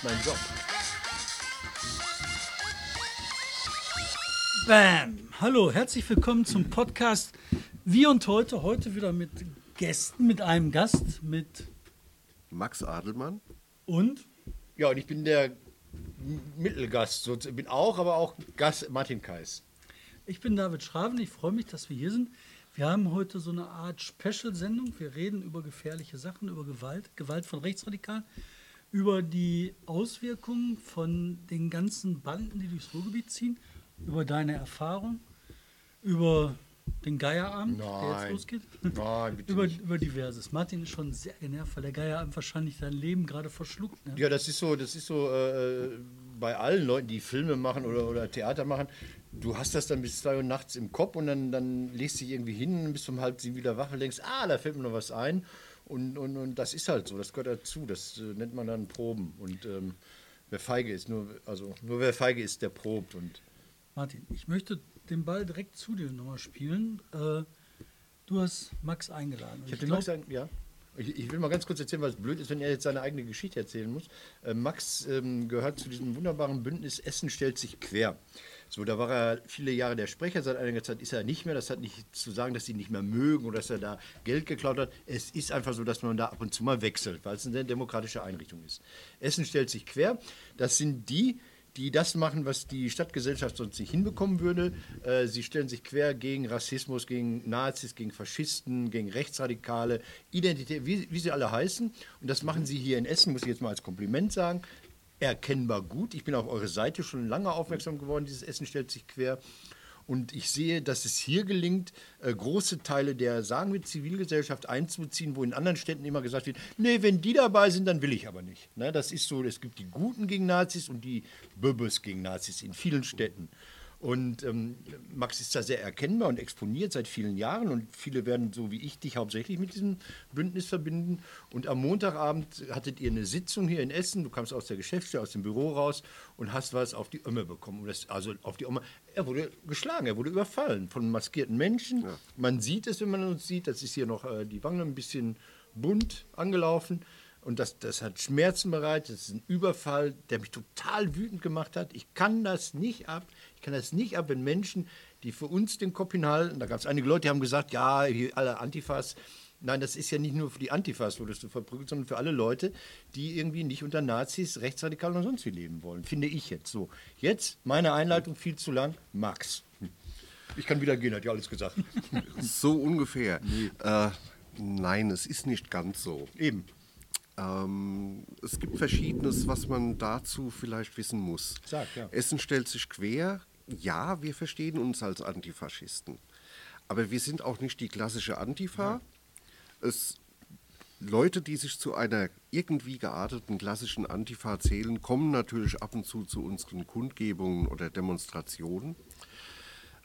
ist mein Job. Bam! Hallo, herzlich willkommen zum Podcast Wie und heute. Heute wieder mit Gästen, mit einem Gast, mit Max Adelmann. und Ja, und ich bin der Mittelgast. So, bin auch, aber auch Gast Martin Kais. ich bin David Schraven. Ich freue mich, dass wir hier sind. Wir haben heute so eine Art Special-Sendung. Wir reden über gefährliche Sachen, über Gewalt, Gewalt von Rechtsradikalen, über die Auswirkungen von den ganzen Banden, die durchs Ruhrgebiet ziehen, über deine Erfahrung, über den Geierabend, der jetzt Nein. losgeht. Nein, bitte über, nicht. über diverses. Martin ist schon sehr genervt, weil der Geierabend wahrscheinlich sein Leben gerade verschluckt. Ne? Ja, das ist so, das ist so äh, bei allen Leuten, die Filme machen oder, oder Theater machen. Du hast das dann bis zwei Uhr nachts im Kopf und dann, dann legst du dich irgendwie hin und bist um halb sieben wieder wach und denkst, ah, da fällt mir noch was ein. Und, und, und das ist halt so, das gehört dazu. Das äh, nennt man dann Proben. Und ähm, wer feige ist, nur, also nur wer feige ist, der probt. Und Martin, ich möchte den Ball direkt zu dir nochmal spielen. Äh, du hast Max eingeladen. Ich, ich glaub, Max ein- ja. Ich, ich will mal ganz kurz erzählen, was blöd ist, wenn er jetzt seine eigene Geschichte erzählen muss. Äh, Max ähm, gehört zu diesem wunderbaren Bündnis Essen stellt sich quer. So, da war er viele Jahre der Sprecher, seit einiger Zeit ist er nicht mehr. Das hat nicht zu sagen, dass sie ihn nicht mehr mögen oder dass er da Geld geklaut hat. Es ist einfach so, dass man da ab und zu mal wechselt, weil es eine demokratische Einrichtung ist. Essen stellt sich quer. Das sind die, die das machen, was die Stadtgesellschaft sonst nicht hinbekommen würde. Äh, sie stellen sich quer gegen Rassismus, gegen Nazis, gegen Faschisten, gegen Rechtsradikale, Identität, wie, wie sie alle heißen. Und das machen sie hier in Essen, muss ich jetzt mal als Kompliment sagen. Erkennbar gut. Ich bin auf eure Seite schon lange aufmerksam geworden. Dieses Essen stellt sich quer. Und ich sehe, dass es hier gelingt, äh, große Teile der, sagen wir, Zivilgesellschaft einzubeziehen, wo in anderen Städten immer gesagt wird, nee, wenn die dabei sind, dann will ich aber nicht. Ne, das ist so, es gibt die Guten gegen Nazis und die Böbes gegen Nazis in vielen Städten. Und ähm, Max ist da sehr erkennbar und exponiert seit vielen Jahren und viele werden, so wie ich, dich hauptsächlich mit diesem Bündnis verbinden. Und am Montagabend hattet ihr eine Sitzung hier in Essen, du kamst aus der Geschäftsstelle, aus dem Büro raus und hast was auf die Ömme bekommen. Das, also auf die Ömme. Er wurde geschlagen, er wurde überfallen von maskierten Menschen. Man sieht es, wenn man uns sieht, das ist hier noch äh, die Wange ein bisschen bunt angelaufen. Und das, das hat Schmerzen bereitet, das ist ein Überfall, der mich total wütend gemacht hat. Ich kann das nicht ab. Ich kann das nicht ab, wenn Menschen, die für uns den Kopf hinhalten, da gab es einige Leute, die haben gesagt, ja, alle Antifas. Nein, das ist ja nicht nur für die Antifas, wurdest du verprügelt, sondern für alle Leute, die irgendwie nicht unter Nazis, Rechtsradikalen und sonst wie leben wollen. Finde ich jetzt so. Jetzt, meine Einleitung viel zu lang. Max. Ich kann wieder gehen, hat ja alles gesagt. So ungefähr. Äh, nein, es ist nicht ganz so. Eben. Ähm, es gibt Verschiedenes, was man dazu vielleicht wissen muss. Sag, ja. Essen stellt sich quer. Ja, wir verstehen uns als Antifaschisten. Aber wir sind auch nicht die klassische Antifa. Es, Leute, die sich zu einer irgendwie gearteten klassischen Antifa zählen, kommen natürlich ab und zu zu unseren Kundgebungen oder Demonstrationen.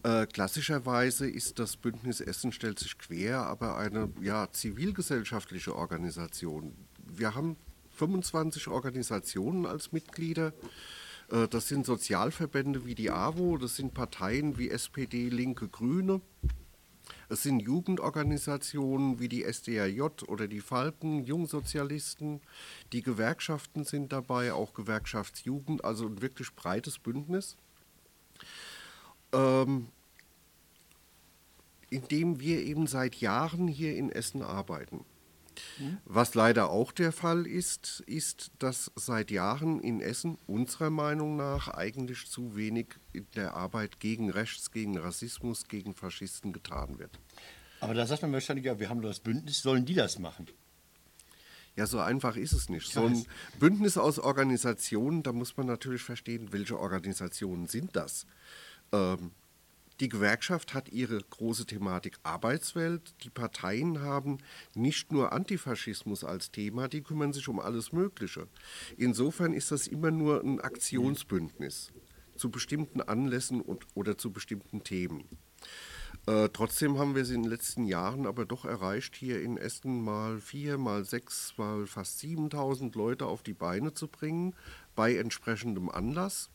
Äh, klassischerweise ist das Bündnis Essen stellt sich quer, aber eine ja, zivilgesellschaftliche Organisation. Wir haben 25 Organisationen als Mitglieder. Äh, das sind Sozialverbände wie die AWO, das sind Parteien wie SPD, Linke, Grüne. Es sind Jugendorganisationen wie die SDRJ oder die Falken, Jungsozialisten. Die Gewerkschaften sind dabei, auch Gewerkschaftsjugend, also ein wirklich breites Bündnis. Ähm, in dem wir eben seit Jahren hier in Essen arbeiten. Was leider auch der Fall ist, ist, dass seit Jahren in Essen unserer Meinung nach eigentlich zu wenig in der Arbeit gegen Rechts, gegen Rassismus, gegen Faschisten getan wird. Aber da sagt man wahrscheinlich, ja, wir haben das Bündnis, sollen die das machen? Ja, so einfach ist es nicht. So ein Bündnis aus Organisationen, da muss man natürlich verstehen, welche Organisationen sind das. Ähm, die Gewerkschaft hat ihre große Thematik Arbeitswelt. Die Parteien haben nicht nur Antifaschismus als Thema, die kümmern sich um alles Mögliche. Insofern ist das immer nur ein Aktionsbündnis zu bestimmten Anlässen und, oder zu bestimmten Themen. Äh, trotzdem haben wir es in den letzten Jahren aber doch erreicht, hier in Essen mal vier, mal sechs, mal fast 7000 Leute auf die Beine zu bringen, bei entsprechendem Anlass.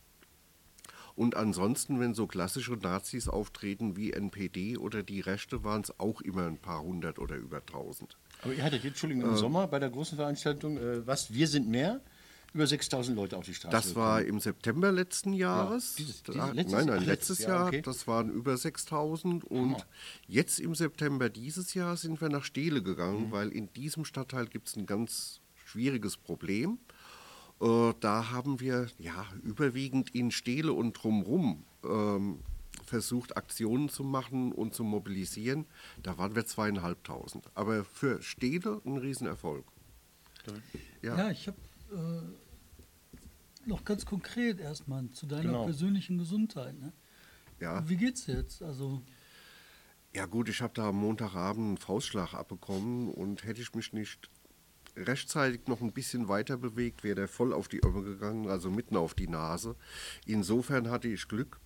Und ansonsten, wenn so klassische Nazis auftreten wie NPD oder die Rechte, waren es auch immer ein paar hundert oder über tausend. Aber ihr hattet jetzt, Entschuldigung, im Sommer bei der großen Veranstaltung, äh, was, wir sind mehr? über 6000 Leute auf die Straße Das war im September letzten Jahres. dieses- Da- dieses- letztes- nein, nein, ach, letztes Jahr, okay. Das waren über 6000. Und jetzt im September dieses Jahr sind wir nach Steele gegangen, Mhm. weil in diesem Stadtteil gibt es ein ganz schwieriges Problem. Äh, da haben wir ja überwiegend in Steele und drumrum ähm, versucht, Aktionen zu machen und zu mobilisieren. Da waren wir zweieinhalbtausend. Aber für Steele ein Riesenerfolg. Ja, Ja. ich habe äh, noch ganz konkret erstmal zu deiner Genau. persönlichen Gesundheit. Ne? Ja. Wie geht's jetzt? Also, Ja gut, ich habe da am Montagabend einen Faustschlag abbekommen und hätte ich mich nicht rechtzeitig noch ein bisschen weiter bewegt, wäre der voll auf die Ömme gegangen, also mitten auf die Nase. Insofern hatte ich Glück.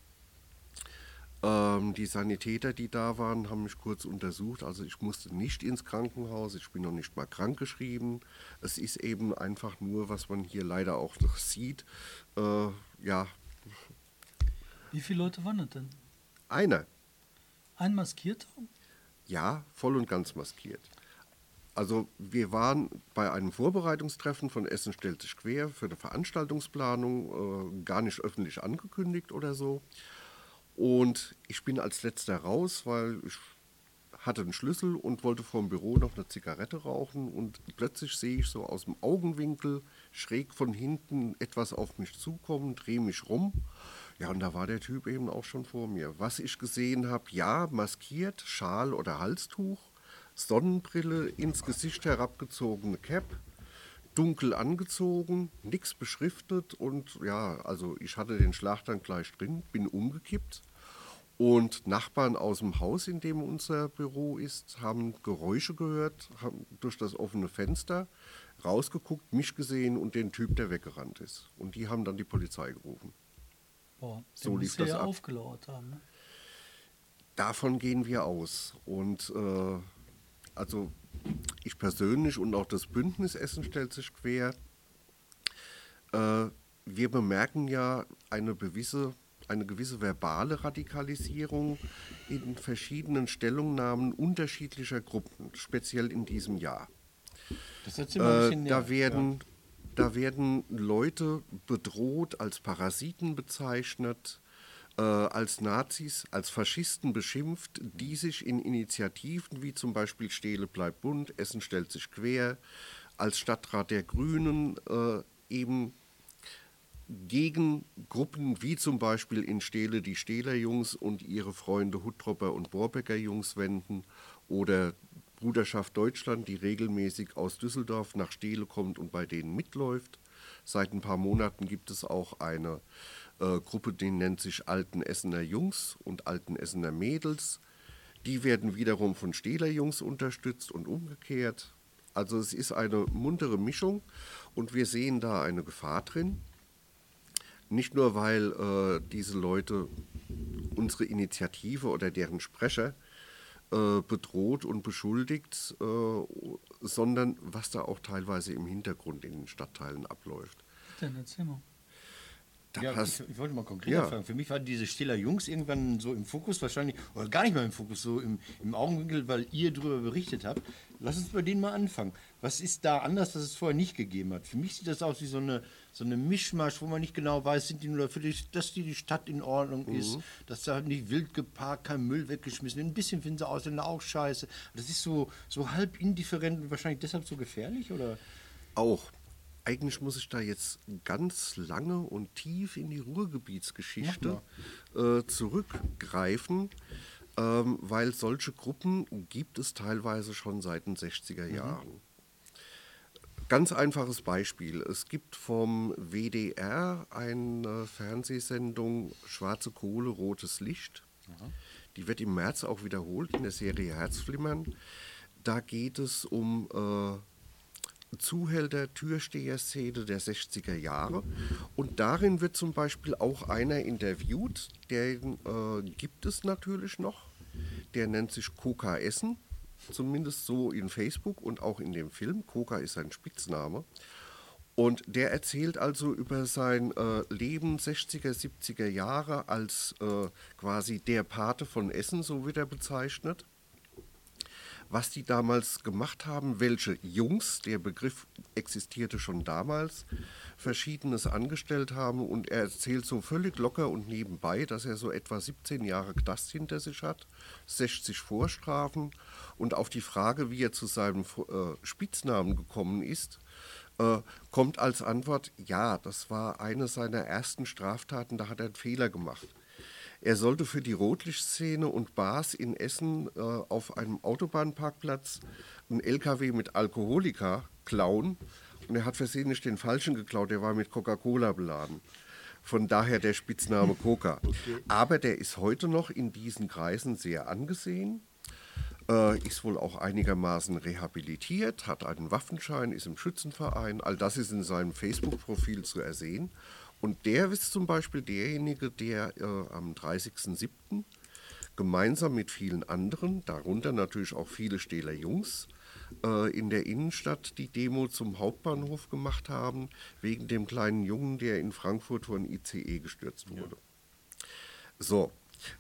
Ähm, die Sanitäter, die da waren, haben mich kurz untersucht. Also ich musste nicht ins Krankenhaus, ich bin noch nicht mal krankgeschrieben. Es ist eben einfach nur, was man hier leider auch noch sieht. Äh, ja, wie viele Leute waren das denn? einer. Ein Maskierter? Ja, voll und ganz maskiert. Also wir waren bei einem Vorbereitungstreffen von Essen stellt sich quer für eine Veranstaltungsplanung, äh, gar nicht öffentlich angekündigt oder so. Und ich bin als letzter raus, weil ich hatte einen Schlüssel und wollte vor dem Büro noch eine Zigarette rauchen und plötzlich sehe ich so aus dem Augenwinkel schräg von hinten etwas auf mich zukommen, drehe mich rum. Ja, und da war der Typ eben auch schon vor mir. Was ich gesehen habe, ja, maskiert, Schal oder Halstuch, Sonnenbrille, ins Gesicht herabgezogene Cap, dunkel angezogen, nichts beschriftet und ja, also ich hatte den Schlag dann gleich drin, bin umgekippt und Nachbarn aus dem Haus, in dem unser Büro ist, haben Geräusche gehört, haben durch das offene Fenster rausgeguckt, mich gesehen und den Typ, der weggerannt ist. Und die haben dann die Polizei gerufen. Boah, So lief das ja ab. aufgelauert haben. Ne? Davon gehen wir aus. Und äh, also ich persönlich und auch das Bündnis Essen stellt sich quer. Äh, wir bemerken ja eine gewisse, eine gewisse verbale Radikalisierung in verschiedenen Stellungnahmen unterschiedlicher Gruppen, speziell in diesem Jahr. Äh, da, werden, da werden Leute bedroht, als Parasiten bezeichnet, äh, als Nazis, als Faschisten beschimpft, die sich in Initiativen wie zum Beispiel Stehle bleibt bunt, Essen stellt sich quer, als Stadtrat der Grünen äh, eben gegen Gruppen wie zum Beispiel in Stehle die Stehlerjungs und ihre Freunde Huttropper und Borbecker Jungs wenden oder Bruderschaft Deutschland, die regelmäßig aus Düsseldorf nach Stehle kommt und bei denen mitläuft. Seit ein paar Monaten gibt es auch eine äh, Gruppe, die nennt sich Alten Essener Jungs und Alten Essener Mädels. Die werden wiederum von Stehlerjungs unterstützt und umgekehrt. Also es ist eine muntere Mischung und wir sehen da eine Gefahr drin. Nicht nur, weil äh, diese Leute unsere Initiative oder deren Sprecher äh, bedroht und beschuldigt, äh, sondern was da auch teilweise im Hintergrund in den Stadtteilen abläuft. Dann erzähl mal. Da Ja, passt- ich, ich wollte mal konkreter Ja. fragen. Für mich waren diese Stiller Jungs irgendwann so im Fokus wahrscheinlich, oder gar nicht mal im Fokus, so im, im Augenwinkel, weil ihr darüber berichtet habt. Lass uns bei denen mal anfangen. Was ist da anders, was es vorher nicht gegeben hat? Für mich sieht das aus wie so eine, so eine Mischmasch, wo man nicht genau weiß, sind die nur dafür, dass die, die Stadt in Ordnung ist, dass da nicht wild geparkt, kein Müll weggeschmissen wird. Ein bisschen finden sie Ausländer auch scheiße. Das ist so, so halb indifferent und wahrscheinlich deshalb so gefährlich, oder? Auch. Eigentlich muss ich da jetzt ganz lange und tief in die Ruhrgebietsgeschichte äh, zurückgreifen, ähm, weil solche Gruppen gibt es teilweise schon seit den 60er Jahren. Ganz einfaches Beispiel. Es gibt vom WDR eine Fernsehsendung Schwarze Kohle, rotes Licht. Die wird im März auch wiederholt in der Serie Herzflimmern. Da geht es um äh, Zuhälter, Türsteher-Szene der 60er Jahre. Und darin wird zum Beispiel auch einer interviewt, den äh, gibt es natürlich noch. Der nennt sich Coca Essen, zumindest so in Facebook und auch in dem Film. Coca ist sein Spitzname. Und der erzählt also über sein äh, Leben 60er, 70er Jahre als äh, quasi der Pate von Essen, so wird er bezeichnet was die damals gemacht haben, welche Jungs, der Begriff existierte schon damals, verschiedenes angestellt haben. Und er erzählt so völlig locker und nebenbei, dass er so etwa 17 Jahre Knast hinter sich hat, 60 Vorstrafen. Und auf die Frage, wie er zu seinem äh, Spitznamen gekommen ist, äh, kommt als Antwort, ja, das war eine seiner ersten Straftaten, da hat er einen Fehler gemacht. Er sollte für die Rotlichtszene und Bars in Essen äh, auf einem Autobahnparkplatz einen LKW mit Alkoholika klauen und er hat versehentlich den falschen geklaut, der war mit Coca-Cola beladen. Von daher der Spitzname Coca. Okay. Aber der ist heute noch in diesen Kreisen sehr angesehen äh, ist wohl auch einigermaßen rehabilitiert, hat einen Waffenschein, ist im Schützenverein. All das ist in seinem Facebook-Profil zu ersehen. Und der ist zum Beispiel derjenige, der äh, am 30.07. gemeinsam mit vielen anderen, darunter natürlich auch viele Stähler Jungs, äh, in der Innenstadt die Demo zum Hauptbahnhof gemacht haben, wegen dem kleinen Jungen, der in Frankfurt von ICE gestürzt wurde. Ja. So,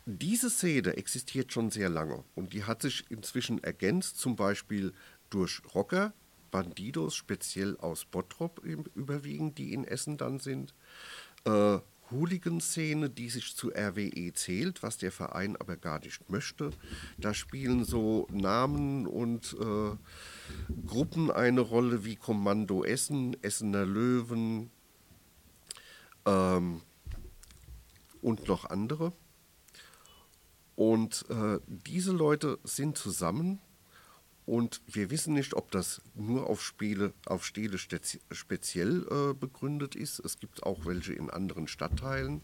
diese Szene existiert schon sehr lange und die hat sich inzwischen ergänzt, zum Beispiel durch Rocker, Bandidos, speziell aus Bottrop überwiegend, die in Essen dann sind. Äh, Hooligan-Szene, die sich zu RWE zählt, was der Verein aber gar nicht möchte. Da spielen so Namen und äh, Gruppen eine Rolle wie Kommando Essen, Essener Löwen ähm, und noch andere. Und äh, diese Leute sind zusammen und wir wissen nicht, ob das nur auf, Spiele, auf Stele speziell äh, begründet ist. Es gibt auch welche in anderen Stadtteilen.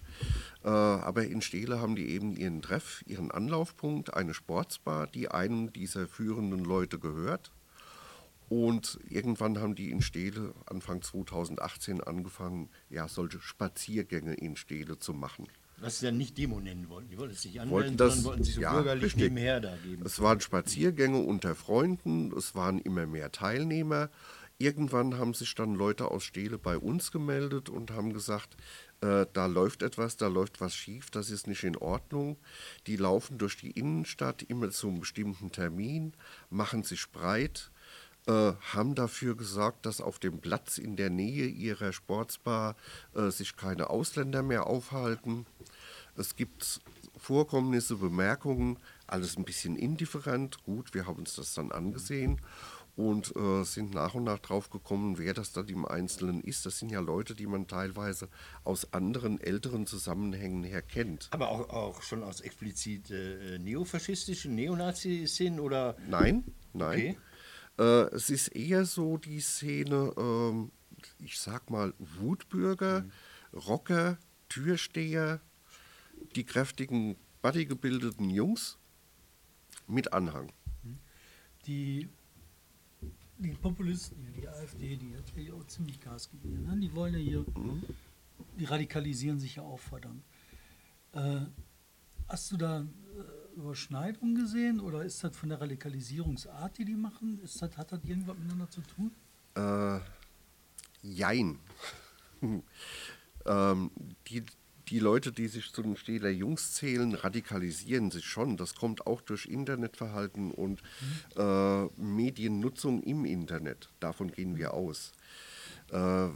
Äh, aber in Stele haben die eben ihren Treff, ihren Anlaufpunkt, eine Sportsbar, die einem dieser führenden Leute gehört. Und irgendwann haben die in Stele Anfang 2018 angefangen, ja, solche Spaziergänge in Stele zu machen was sie dann nicht Demo nennen wollten. Die wollten es nicht anmelden, wollten das, sondern wollten sich so ja, bürgerlich richtig. nebenher da geben. Es waren Spaziergänge unter Freunden, es waren immer mehr Teilnehmer. Irgendwann haben sich dann Leute aus Stele bei uns gemeldet und haben gesagt, äh, da läuft etwas, da läuft was schief, das ist nicht in Ordnung. Die laufen durch die Innenstadt immer zu einem bestimmten Termin, machen sich breit, äh, haben dafür gesorgt, dass auf dem Platz in der Nähe ihrer Sportsbar äh, sich keine Ausländer mehr aufhalten. Es gibt Vorkommnisse, Bemerkungen, alles ein bisschen indifferent. Gut, wir haben uns das dann angesehen und äh, sind nach und nach drauf gekommen, wer das dann im Einzelnen ist. Das sind ja Leute, die man teilweise aus anderen älteren Zusammenhängen her kennt. Aber auch, auch schon aus explizit äh, neofaschistischen Neonazi-Szenen oder? Nein, nein. Okay. Äh, es ist eher so die Szene, ähm, ich sag mal, Wutbürger, mhm. Rocker, Türsteher, die kräftigen, bodygebildeten Jungs mit Anhang. Die, die Populisten hier, die AfD, die hat ja auch ziemlich Gas gegeben. Ne? Die wollen ja hier, mhm. die radikalisieren sich ja auch verdammt. Äh, hast du da Überschneidung gesehen oder ist das von der Radikalisierungsart, die die machen? Ist das, hat das irgendwas miteinander zu tun? Äh, jein. ähm, die, die Leute, die sich zu den Stähler Jungs zählen, radikalisieren sich schon. Das kommt auch durch Internetverhalten und mhm. äh, Mediennutzung im Internet. Davon gehen wir aus. Äh,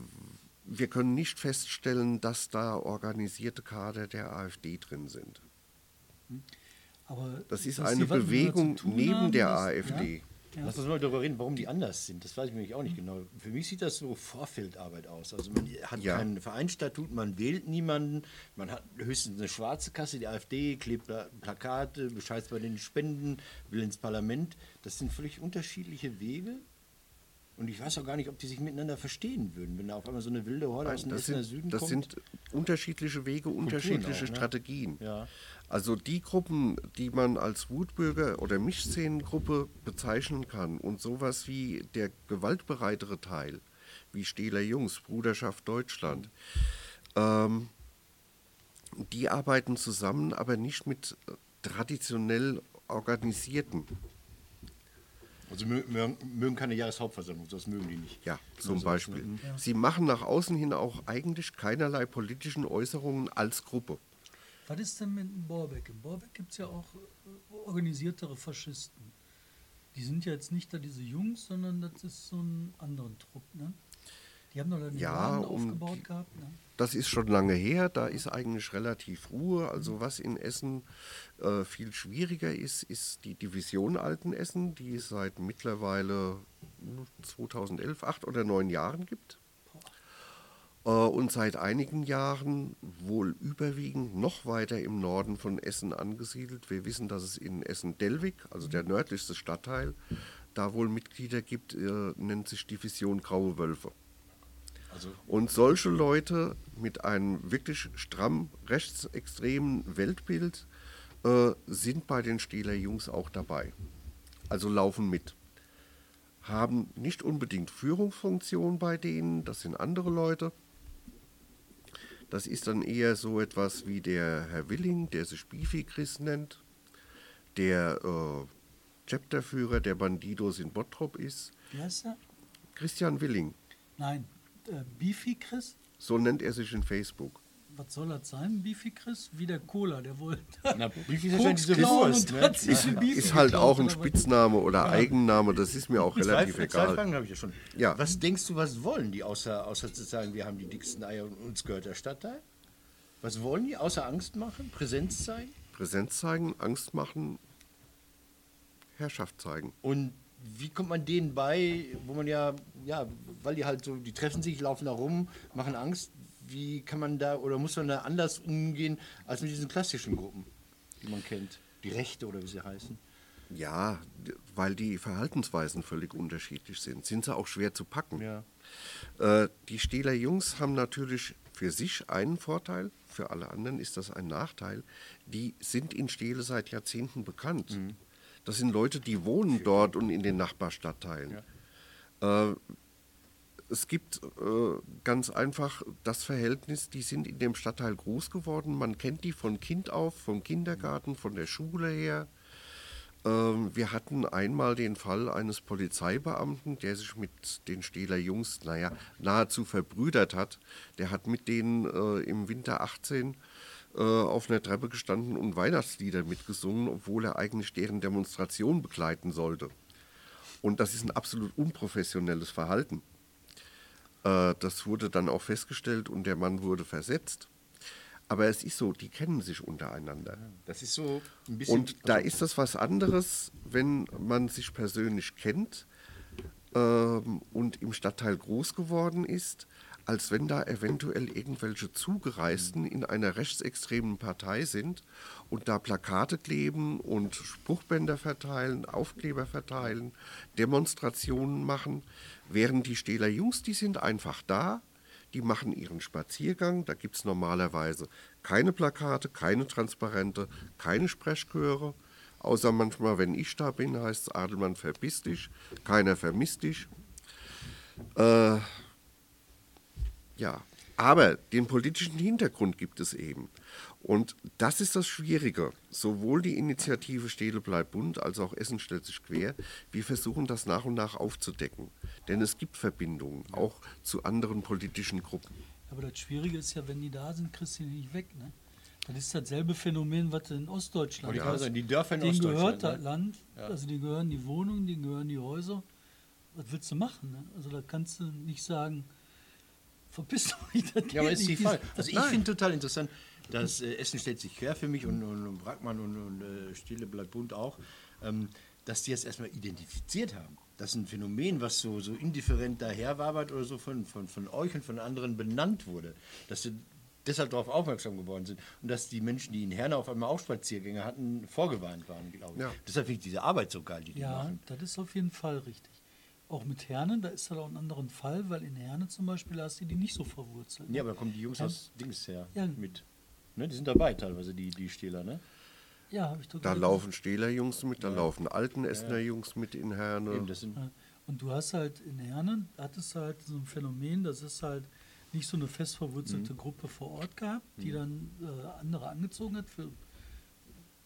wir können nicht feststellen, dass da organisierte Kader der AfD drin sind. Mhm. Aber das ist eine Bewegung neben haben, der das, AfD. Ja? Ja. Lass uns mal darüber reden, warum die anders sind. Das weiß ich nämlich auch nicht genau. Für mich sieht das so Vorfeldarbeit aus. Also man hat ja. kein Vereinsstatut, man wählt niemanden, man hat höchstens eine schwarze Kasse, die AfD klebt Plakate, bescheißt bei den Spenden, will ins Parlament. Das sind völlig unterschiedliche Wege. Und ich weiß auch gar nicht, ob die sich miteinander verstehen würden, wenn da auf einmal so eine wilde Horde aus dem Essener Süden das kommt. Das sind unterschiedliche Wege, unterschiedliche auch, ne? Strategien. Ja. Also die Gruppen, die man als Wutbürger oder Mischszenengruppe bezeichnen kann und sowas wie der gewaltbereitere Teil, wie Stähler Jungs, Bruderschaft Deutschland, ähm, die arbeiten zusammen, aber nicht mit traditionell organisierten also mögen, keine Jahreshauptversammlung, das mögen die nicht. Ja, zum also, Beispiel. Ja. Sie machen nach außen hin auch eigentlich keinerlei politischen Äußerungen als Gruppe. Was ist denn mit dem Borbeck? In Borbeck gibt es ja auch äh, organisiertere Faschisten. Die sind ja jetzt nicht da diese Jungs, sondern das ist so ein anderen Trupp, ne? Die haben doch da den Ja, Laden um aufgebaut gehabt, ne? Das ist schon lange her, da ist eigentlich relativ Ruhe. Also was in Essen äh, viel schwieriger ist, ist die Division Altenessen, die es seit mittlerweile hm, 2011, acht oder neun Jahren gibt. Äh, und seit einigen Jahren wohl überwiegend noch weiter im Norden von Essen angesiedelt. Wir wissen, dass es in Essen-Delwig, also der nördlichste Stadtteil, da wohl Mitglieder gibt, äh, nennt sich Division Graue Wölfe. Also Und solche Leute mit einem wirklich stramm rechtsextremen Weltbild äh, sind bei den Stehler Jungs auch dabei. Also laufen mit. Haben nicht unbedingt Führungsfunktion bei denen, das sind andere Leute. Das ist dann eher so etwas wie der Herr Willing, der sich Bifi Chris nennt, der äh, Chapterführer der Bandidos in Bottrop ist. Wie heißt der? Christian Willing, Nein, äh, Beefy Chris? so nennt er sich in Facebook. Was soll das sein, Beefy Chris? Wie der Cola, der wollte Na, Beefy ist ja diese Wurst, ne? Ist halt auch ein? Spitzname oder Eigenname, das ist mir auch relativ zwei, zwei egal. Fragen habe ich ja schon. Ja. Was denkst du, was wollen die, außer, außer zu sagen, wir haben die dicksten Eier und uns gehört der Stadtteil? Was wollen die, außer Angst machen, Präsenz zeigen? Präsenz zeigen, Angst machen, Herrschaft zeigen. Und wie kommt man denen bei, wo man ja, ja, weil die halt so, die treffen sich, laufen da rum, machen Angst. Wie kann man da oder muss man da anders umgehen als mit diesen klassischen Gruppen, die man kennt? Die Rechte oder wie sie heißen? Ja, weil die Verhaltensweisen völlig unterschiedlich sind, sind sie auch schwer zu packen. Ja. Äh, die Stehler Jungs haben natürlich für sich einen Vorteil, für alle anderen ist das ein Nachteil. Die sind in Stehle seit Jahrzehnten bekannt. Das sind Leute, die wohnen dort und in den Nachbarstadtteilen. Äh, es gibt äh, ganz einfach das Verhältnis, die sind in dem Stadtteil groß geworden. Man kennt die von Kind auf, vom Kindergarten, von der Schule her. Ähm, wir hatten einmal den Fall eines Polizeibeamten, der sich mit den Stehler Jungs, naja, nahezu verbrüdert hat. Der hat mit denen äh, im Winter 18 äh, auf einer Treppe gestanden und Weihnachtslieder mitgesungen, obwohl er eigentlich deren Demonstration begleiten sollte. Und das ist ein absolut unprofessionelles Verhalten. Äh, das wurde dann auch festgestellt und der Mann wurde versetzt. Aber es ist so, die kennen sich untereinander. Das ist so ein bisschen. Und da ist das was anderes, wenn man sich persönlich kennt ähm, und im Stadtteil groß geworden ist, als wenn da eventuell irgendwelche Zugereisten in einer rechtsextremen Partei sind und da Plakate kleben und Spruchbänder verteilen, Aufkleber verteilen, Demonstrationen machen, während die Stehler Jungs, die sind einfach da, die machen ihren Spaziergang. Da gibt es normalerweise keine Plakate, keine Transparente, keine Sprechchöre. Außer manchmal, wenn ich da bin, heißt es Adelmann verbiss dich, keiner vermisst dich. Äh, ja, aber den politischen Hintergrund gibt es eben. Und das ist das Schwierige. Sowohl die Initiative Stehle bleibt bunt als auch Essen stellt sich quer. Wir versuchen das nach und nach aufzudecken. Denn es gibt Verbindungen, auch zu anderen politischen Gruppen. Aber das Schwierige ist ja, wenn die da sind, kriegst du die nicht weg. Ne? Das ist dasselbe Phänomen, was in Ostdeutschland hast. sagen, die Dörfer in denen Ostdeutschland, gehört das ne? Land, also die gehören die Wohnungen, denen gehören die Häuser. Was willst du machen? Ne? Also da kannst du nicht sagen, verpiss dich, das Ja, aber ist die. Frage. Also ich finde total interessant, dass äh, Essen stellt sich quer für mich und, und, und Brackmann und, und äh, Stille bleibt bunt auch, ähm, dass die jetzt erstmal identifiziert haben. Das ist ein Phänomen, was so, so indifferent daherwabert oder so von, von, von euch und von anderen benannt wurde. Dass sie deshalb darauf aufmerksam geworden sind und dass die Menschen, die in Herne auf einmal auch Spaziergänge hatten, vorgewarnt waren, glaube ich. Ja. Deshalb finde ich diese Arbeit so geil, die die Ja, machen. das ist auf jeden Fall richtig. Auch mit Herne, da ist halt auch ein anderen Fall, weil in Herne zum Beispiel hast du die nicht so verwurzelt. Ja, aber da kommen die Jungs Ja. aus Dings her Ja. mit. Ne, die sind dabei teilweise, die, die Stehler, ne? Ja, habe ich doch Da gerade laufen Stehler Jungs mit, da laufen alten Essener Jungs mit in Herne. Eben, das sind Ja. Und du hast halt in Herne, hattest du halt so ein Phänomen, das ist halt nicht so eine fest verwurzelte Mhm. Gruppe vor Ort gehabt, die dann äh, andere angezogen hat für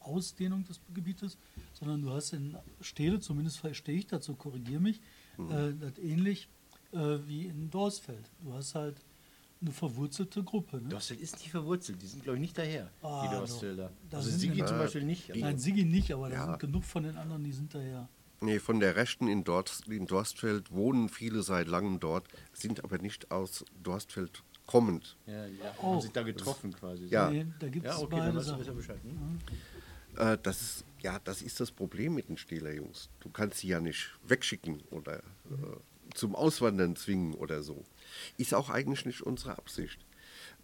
Ausdehnung des Gebietes, sondern du hast in Stele, zumindest verstehe ich dazu, korrigiere mich, Mhm. äh, das ähnlich äh, wie in Dorsfeld. Du hast halt eine verwurzelte Gruppe. Ne? Dorsfeld ist nicht verwurzelt, die sind, glaube ich, nicht daher, Ah, die doch. Dorsfelder. Da Also Sigi zum Beispiel nicht. die- Nein, Sigi nicht, aber da Ja. sind genug von den anderen, die sind daher. Nee, von der Rechten in, Dort, in Dorstfeld wohnen viele seit langem dort, sind aber nicht aus Dorstfeld kommend. Ja, die Oh. haben sich da getroffen quasi. Ja. Nee, da gibt es Ja, okay, beide Sachen. Bescheid. Hm? Äh, das ist, ja, das ist das Problem mit den Stählerjungs. Du kannst sie ja nicht wegschicken oder äh, zum Auswandern zwingen oder so. Ist auch eigentlich nicht unsere Absicht.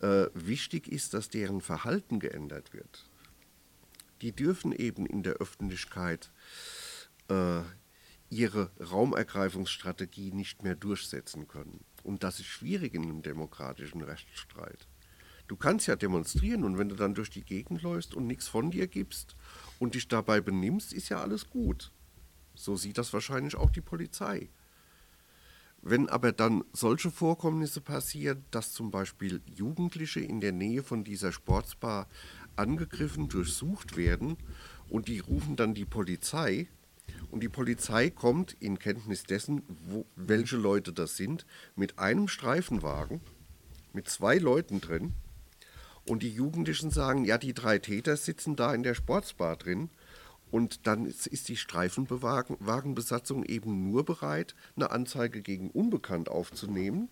Äh, wichtig ist, dass deren Verhalten geändert wird. Die dürfen eben in der Öffentlichkeit äh, ihre Raumergreifungsstrategie nicht mehr durchsetzen können. Und das ist schwierig in einem demokratischen Rechtsstreit. Du kannst ja demonstrieren und wenn du dann durch die Gegend läufst und nichts von dir gibst und dich dabei benimmst, ist ja alles gut. So sieht das wahrscheinlich auch die Polizei. Wenn aber dann solche Vorkommnisse passieren, dass zum Beispiel Jugendliche in der Nähe von dieser Sportsbar angegriffen, durchsucht werden und die rufen dann die Polizei und die Polizei kommt in Kenntnis dessen, wo, welche Leute das sind, mit einem Streifenwagen, mit zwei Leuten drin und die Jugendlichen sagen, ja, die drei Täter sitzen da in der Sportsbar drin. Und dann ist die Streifenwagenbesatzung eben nur bereit, eine Anzeige gegen Unbekannt aufzunehmen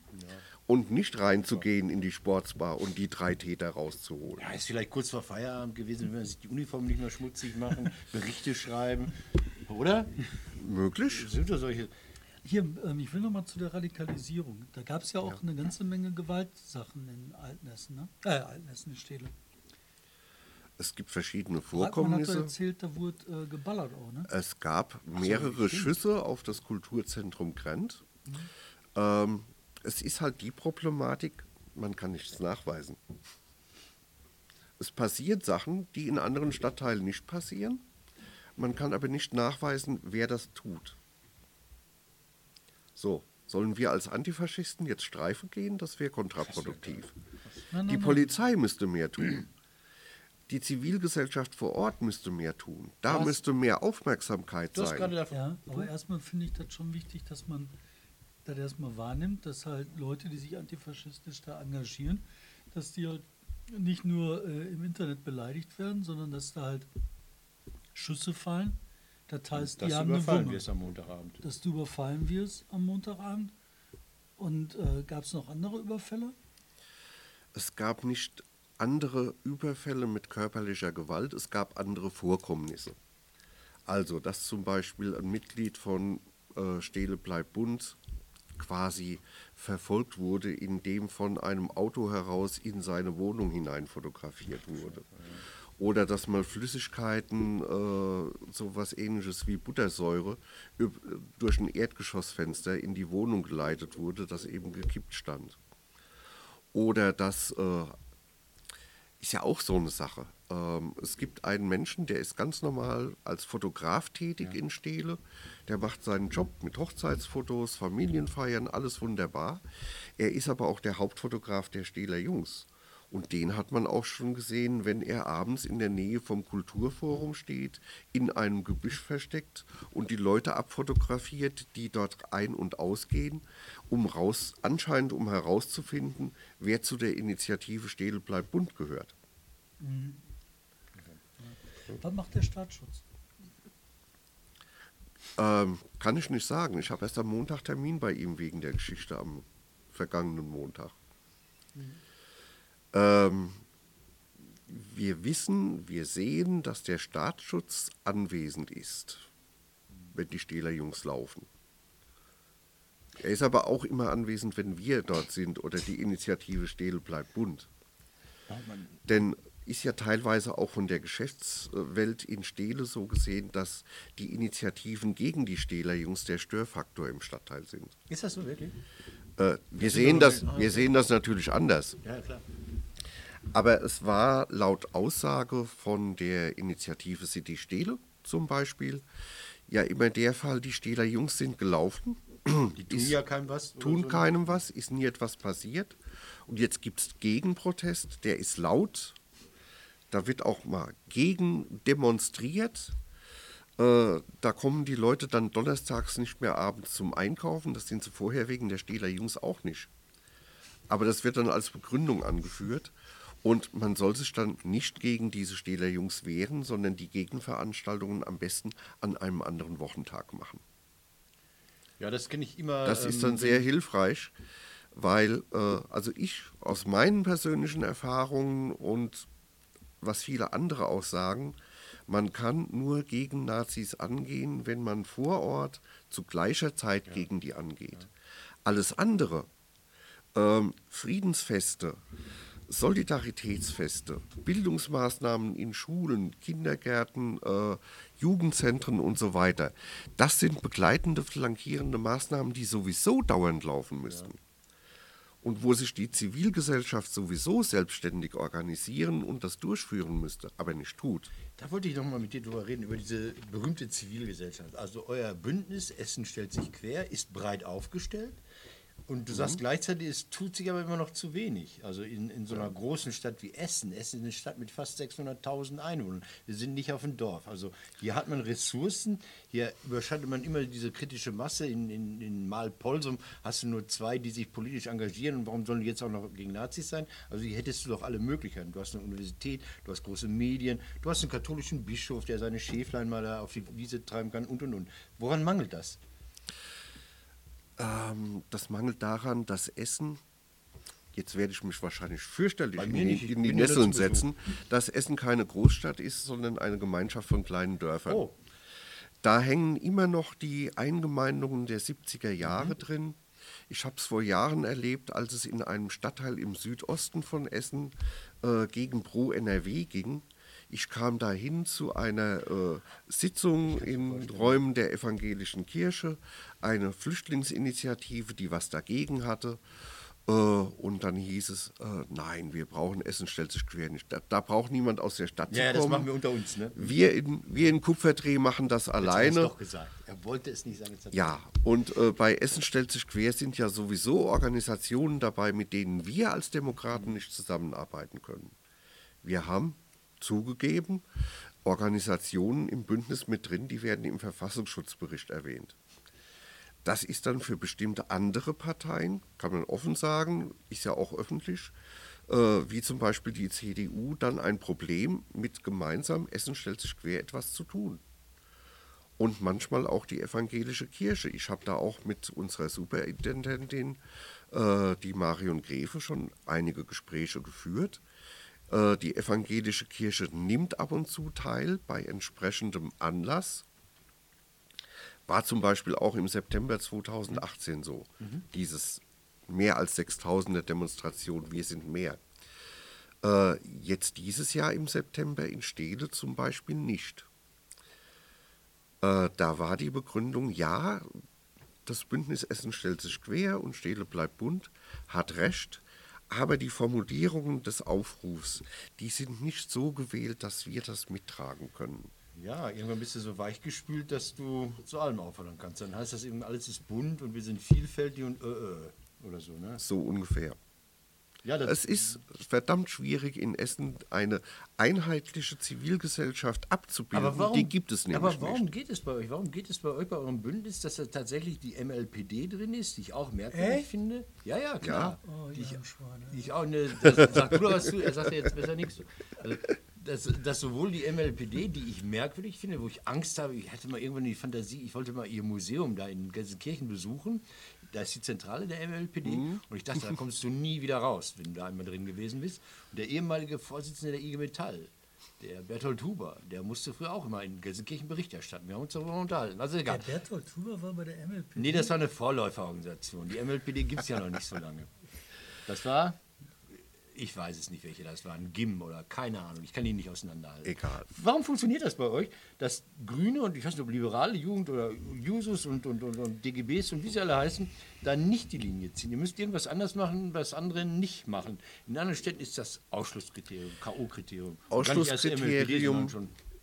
und nicht reinzugehen in die Sportsbar und die drei Täter rauszuholen. Ja, ist vielleicht kurz vor Feierabend gewesen, wenn man sich die Uniform nicht mehr schmutzig machen, Berichte schreiben. Oder? Möglich? Sind da solche. Hier, ähm, ich will noch mal zu der Radikalisierung. Da gab es ja auch eine ganze Menge Gewaltsachen in Altenessen, ne? Äh, Altenessen, in Städte. Es gibt verschiedene Hartmann hat doch Vorkommnisse. erzählt, da wurde äh, geballert auch, ne? Es gab mehrere Schüsse auf das Kulturzentrum Grent. Ähm, es ist halt die Problematik, man kann nichts nachweisen. Es passieren Sachen, die in anderen Stadtteilen nicht passieren. Man kann aber nicht nachweisen, wer das tut. So, sollen wir als Antifaschisten jetzt Streife gehen? Das wäre kontraproduktiv. Die. Polizei müsste mehr tun. Die Zivilgesellschaft vor Ort müsste mehr tun. Da Was? müsste mehr Aufmerksamkeit Du hast sein. Ja, aber erstmal finde ich das schon wichtig, dass man das erstmal wahrnimmt, dass halt Leute, die sich antifaschistisch da engagieren, dass die halt nicht nur äh, im Internet beleidigt werden, sondern dass da halt Schüsse fallen. Das heißt, die Das haben eine überfallen wir es am Montagabend. Dass du überfallen wirst am Montagabend. Und äh, gab es noch andere Überfälle? Es gab nicht andere Überfälle mit körperlicher Gewalt, es gab andere Vorkommnisse. Also, dass zum Beispiel ein Mitglied von äh, Stehle bleibt bunt quasi verfolgt wurde, indem von einem Auto heraus in seine Wohnung hinein fotografiert wurde. Oder dass mal Flüssigkeiten, äh, sowas ähnliches wie Buttersäure, durch ein Erdgeschossfenster in die Wohnung geleitet wurde, das eben gekippt stand. Oder dass, äh, ist ja auch so eine Sache. Ähm, es gibt einen Menschen, der ist ganz normal als Fotograf tätig in Stele. Der macht seinen Job mit Hochzeitsfotos, Familienfeiern, alles wunderbar. Er ist aber auch der Hauptfotograf der Steler Jungs. Und den hat man auch schon gesehen, wenn er abends in der Nähe vom Kulturforum steht, in einem Gebüsch versteckt und die Leute abfotografiert, die dort ein- und ausgehen, um raus, anscheinend um herauszufinden, wer zu der Initiative Städel bleibt bunt gehört. Was macht der Staatsschutz? Ähm, kann ich nicht sagen. Ich habe erst am Montag Termin bei ihm wegen der Geschichte am vergangenen Montag. Ähm, wir wissen, wir sehen, dass der Staatsschutz anwesend ist, wenn die Stählerjungs laufen. Er ist aber auch immer anwesend, wenn wir dort sind oder die Initiative Stähle bleibt bunt. Denn ist ja teilweise auch von der Geschäftswelt in Stehle so gesehen, dass die Initiativen gegen die Stehlerjungs der Störfaktor im Stadtteil sind. Ist das so wirklich? Äh, wir, sehen das, wir sehen das natürlich anders. Ja, klar. Aber es war laut Aussage von der Initiative City Stehle zum Beispiel ja immer der Fall, die Stehler Jungs sind gelaufen, Die tun ja keinem was. tun so. keinem was, ist nie etwas passiert. Und jetzt gibt es Gegenprotest, der ist laut. Da wird auch mal gegen demonstriert. Äh, da kommen die Leute dann donnerstags nicht mehr abends zum Einkaufen. Das sind sie vorher wegen der Stehler Jungs auch nicht. Aber das wird dann als Begründung angeführt. Und man soll sich dann nicht gegen diese Stählerjungs wehren, sondern die Gegenveranstaltungen am besten an einem anderen Wochentag machen. Ja, das kenne ich immer. Das ist ähm, dann sehr hilfreich, weil, äh, also ich aus meinen persönlichen Erfahrungen und was viele andere auch sagen, man kann nur gegen Nazis angehen, wenn man vor Ort zu gleicher Zeit gegen die angeht. Alles andere, ähm, Friedensfeste, Solidaritätsfeste, Bildungsmaßnahmen in Schulen, Kindergärten, äh, Jugendzentren und so weiter, das sind begleitende, flankierende Maßnahmen, die sowieso dauernd laufen müssen. Und wo sich die Zivilgesellschaft sowieso selbstständig organisieren und das durchführen müsste, aber nicht tut. Da wollte ich noch mal mit dir drüber reden, über diese berühmte Zivilgesellschaft. Also euer Bündnis Essen stellt sich quer, ist breit aufgestellt. Und du sagst gleichzeitig, es tut sich aber immer noch zu wenig. Also in, in so einer großen Stadt wie Essen. Essen ist eine Stadt mit fast 600.000 Einwohnern. Wir sind nicht auf dem Dorf. Also hier hat man Ressourcen. Hier überschattet man immer diese kritische Masse. In, in, in Malpolsum hast du nur zwei, die sich politisch engagieren. Und warum sollen die jetzt auch noch gegen Nazis sein? Also hier hättest du doch alle Möglichkeiten. Du hast eine Universität, du hast große Medien, du hast einen katholischen Bischof, der seine Schäflein mal da auf die Wiese treiben kann und und und. Woran mangelt das? Ähm, das mangelt daran, dass Essen, jetzt werde ich mich wahrscheinlich fürchterlich in, die ja Nesseln setzen, dass Essen keine Großstadt ist, sondern eine Gemeinschaft von kleinen Dörfern. Oh. Da hängen immer noch die Eingemeindungen der 70er Mhm. Jahre drin. Ich habe es vor Jahren erlebt, als es in einem Stadtteil im Südosten von Essen äh, gegen Pro NRW ging. Ich kam dahin zu einer äh, Sitzung in Räumen der evangelischen Kirche, eine Flüchtlingsinitiative, die was dagegen hatte. Äh, und dann hieß es, äh, nein, wir brauchen Essen, stellt sich quer nicht. Da, da braucht niemand aus der Stadt Ja, ja, zu das kommen. machen wir unter uns, ne? Wir in, wir in Kupferdreh machen das Jetzt alleine. doch gesagt. Er wollte es nicht sagen. er- Ja, und äh, bei Essen stellt sich quer sind ja sowieso Organisationen dabei, mit denen wir als Demokraten nicht zusammenarbeiten können. Wir haben zugegeben Organisationen im Bündnis mit drin, die werden im Verfassungsschutzbericht erwähnt. Das ist dann für bestimmte andere Parteien, kann man offen sagen, ist ja auch öffentlich, äh, wie zum Beispiel die CDU, dann ein Problem mit gemeinsam Essen stellt sich quer etwas zu tun und manchmal auch die evangelische Kirche. Ich habe da auch mit unserer Superintendentin, äh, die Marion Gräfe, schon einige Gespräche geführt. Äh, die evangelische Kirche nimmt ab und zu teil bei entsprechendem Anlass. War zum Beispiel auch im September 2018 so. Dieses mehr als 6000er Demonstration, wir sind mehr. Äh, jetzt dieses Jahr im September in Stede zum Beispiel nicht. Äh, da war die Begründung, ja, das Bündnis Essen stellt sich quer und Stele bleibt bunt, hat recht, aber die Formulierungen des Aufrufs, die sind nicht so gewählt, dass wir das mittragen können. Ja, irgendwann bist du so weichgespült, dass du zu allem auffordern kannst. Dann heißt das eben, alles ist bunt und wir sind vielfältig und äh, äh, oder so, ne? So ungefähr. Ja, das, Es ist verdammt schwierig in Essen eine einheitliche Zivilgesellschaft abzubilden. aber warum, die gibt es nämlich aber warum nicht. geht es bei euch? Warum geht es bei euch bei eurem Bündnis, dass da tatsächlich die MLPD drin ist, die ich auch merkwürdig Echt? finde? Ja, ja, klar. Oh, die ich, ja, die ich auch, ne, das, sag du doch was zu, er sagt ja jetzt besser nichts. zu. Also, dass, dass sowohl die MLPD, die ich merkwürdig finde, wo ich Angst habe, ich hatte mal irgendwann die Fantasie, ich wollte mal ihr Museum da in Gelsenkirchen besuchen. Da ist die Zentrale der MLPD Mhm. und ich dachte, da kommst du nie wieder raus, wenn du da einmal drin gewesen bist. Und der ehemalige Vorsitzende der IG Metall, der Berthold Huber, der musste früher auch immer in Gelsenkirchen Bericht erstatten. Wir haben uns darüber unterhalten. Also Der egal. Bertolt Huber war bei der MLP. Nee, das war eine Vorläuferorganisation. Die MLPD gibt es ja noch nicht so lange. Das war, ich weiß es nicht, welche das war, ein GIM oder keine Ahnung. Ich kann die nicht auseinanderhalten. Egal. Warum funktioniert das bei euch, dass Grüne und ich weiß nicht, ob liberale Jugend oder Jusos und, und, und, und DGBs und wie sie alle heißen, da nicht die Linie ziehen? Ihr müsst irgendwas anders machen, was andere nicht machen. In anderen Städten ist das Ausschlusskriterium, K.O.-Kriterium. Ausschlusskriterium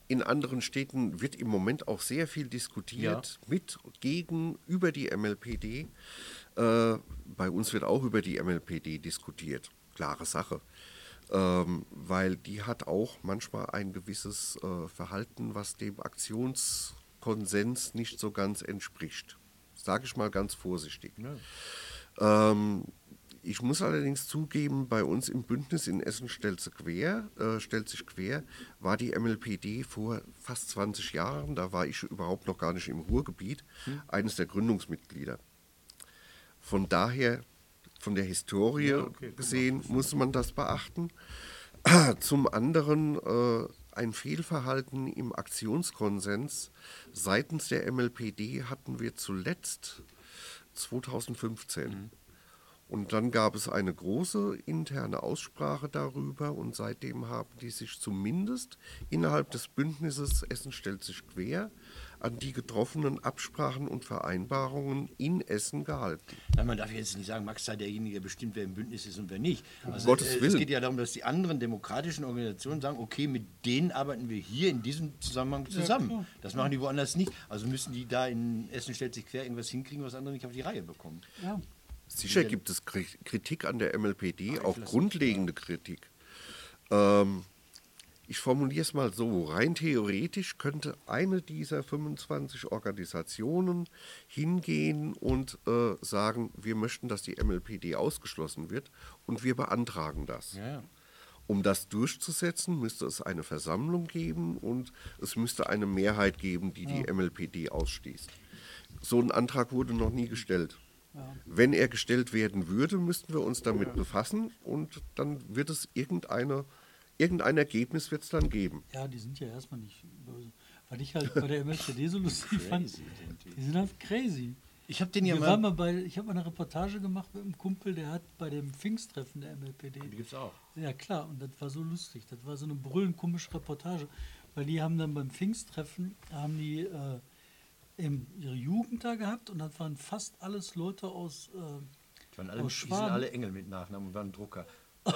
in anderen Städten wird im Moment auch sehr viel diskutiert, mit, gegen, über die MLPD. Äh, bei uns wird auch über die MLPD diskutiert. Klare Sache. Ähm, weil die hat auch manchmal ein gewisses äh, Verhalten, was dem Aktionskonsens nicht so ganz entspricht. Sage ich mal ganz vorsichtig. Ähm, Ich muss allerdings zugeben, bei uns im Bündnis in Essen stellt, sie quer, äh, stellt sich quer, war die MLPD vor fast 20 Jahren, da war ich überhaupt noch gar nicht im Ruhrgebiet, Hm. eines der Gründungsmitglieder. Von daher, von der Historie Ja, okay, gesehen, muss man das beachten. Zum anderen äh, ein Fehlverhalten im Aktionskonsens. Seitens der MLPD hatten wir zuletzt 2015. Und dann gab es eine große interne Aussprache darüber und seitdem haben die sich zumindest innerhalb des Bündnisses Essen stellt sich quer an die getroffenen Absprachen und Vereinbarungen in Essen gehalten. Nein, man darf jetzt nicht sagen, Max sei derjenige, der bestimmt, wer im Bündnis ist und wer nicht. Also, Gottes äh, Es Willen. geht ja darum, dass die anderen demokratischen Organisationen sagen, okay, mit denen arbeiten wir hier in diesem Zusammenhang zusammen. klar. das machen die woanders nicht. Also müssen die da in Essen stellt sich quer irgendwas hinkriegen, was andere nicht auf die Reihe bekommen. Ja. Sicher gibt es Kri- Kritik an der MLPD, auch grundlegende Kritik. Ähm, ich formuliere es mal so, rein theoretisch könnte eine dieser 25 Organisationen hingehen und äh, sagen, wir möchten, dass die MLPD ausgeschlossen wird und wir beantragen das. Ja. Um das durchzusetzen, müsste es eine Versammlung geben und es müsste eine Mehrheit geben, die die MLPD ausschließt. So ein Antrag wurde noch nie gestellt. Wenn er gestellt werden würde, müssten wir uns damit befassen und dann wird es irgendeine, irgendein Ergebnis wird es dann geben. Ja, die sind ja erstmal nicht böse. Was ich halt bei der MLPD so lustig fand, sind die. die sind halt crazy. Ich habe den ja Wir mal. mal bei, ich habe mal eine Reportage gemacht mit einem Kumpel, der hat bei dem Pfingsttreffen der MLPD. Die gibt's auch. Ja klar, und das war so lustig. Das war so eine brüllend komische Reportage, weil die haben dann beim Pfingsttreffen haben die äh, eben ihre Jugend da gehabt und das waren fast alles Leute aus, äh, Die, waren alle, aus die sind alle Engel mit Nachnamen und waren Drucker.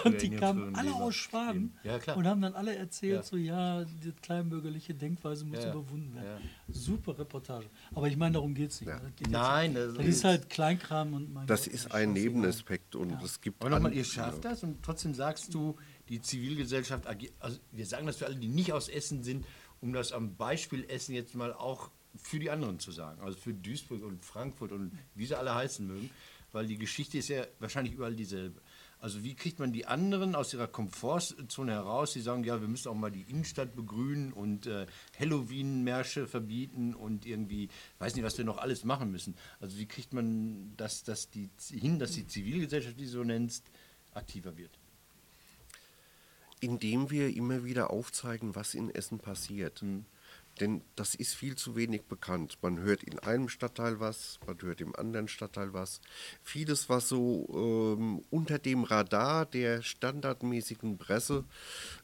Und die kamen alle Leben. aus Schwaben Ja, klar. und haben dann alle erzählt, Ja. so ja, die kleinbürgerliche Denkweise muss Ja, überwunden werden. Ja. Super Reportage. Aber ich meine, darum geht es nicht. Geht Nein, das, das ist halt Kleinkram und mein Das Gott, ist ein. Nebenaspekt und es gibt. Aber nochmal, ihr schafft das und trotzdem sagst du, die Zivilgesellschaft agiert. Also wir sagen das für alle, die nicht aus Essen sind, um das am Beispiel Essen jetzt mal auch für die anderen zu sagen. Also für Duisburg und Frankfurt und wie sie alle heißen mögen. Weil die Geschichte ist ja wahrscheinlich überall dieselbe. Also wie kriegt man die anderen aus ihrer Komfortzone heraus, die sagen, ja, wir müssen auch mal die Innenstadt begrünen und äh, Halloween-Märsche verbieten und irgendwie, weiß nicht, was wir noch alles machen müssen. Also wie kriegt man das, dass die, hin, dass die Zivilgesellschaft, die du so nennst, aktiver wird? indem wir immer wieder aufzeigen, was in Essen passiert. Hm. Denn das ist viel zu wenig bekannt. Man hört in einem Stadtteil was, man hört im anderen Stadtteil was. Vieles, was so ähm, unter dem Radar der standardmäßigen Presse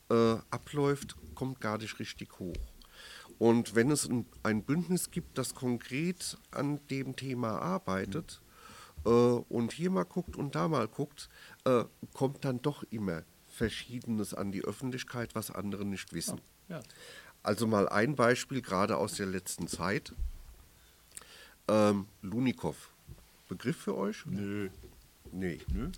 äh, abläuft, kommt gar nicht richtig hoch. Und wenn es ein, ein Bündnis gibt, das konkret an dem Thema arbeitet äh, und hier mal guckt und da mal guckt, äh, kommt dann doch immer Verschiedenes an die Öffentlichkeit, was andere nicht wissen. Ja. Also mal ein Beispiel gerade aus der letzten Zeit. Ähm, Lunikov. Begriff für euch? Nö. Nee. Nö.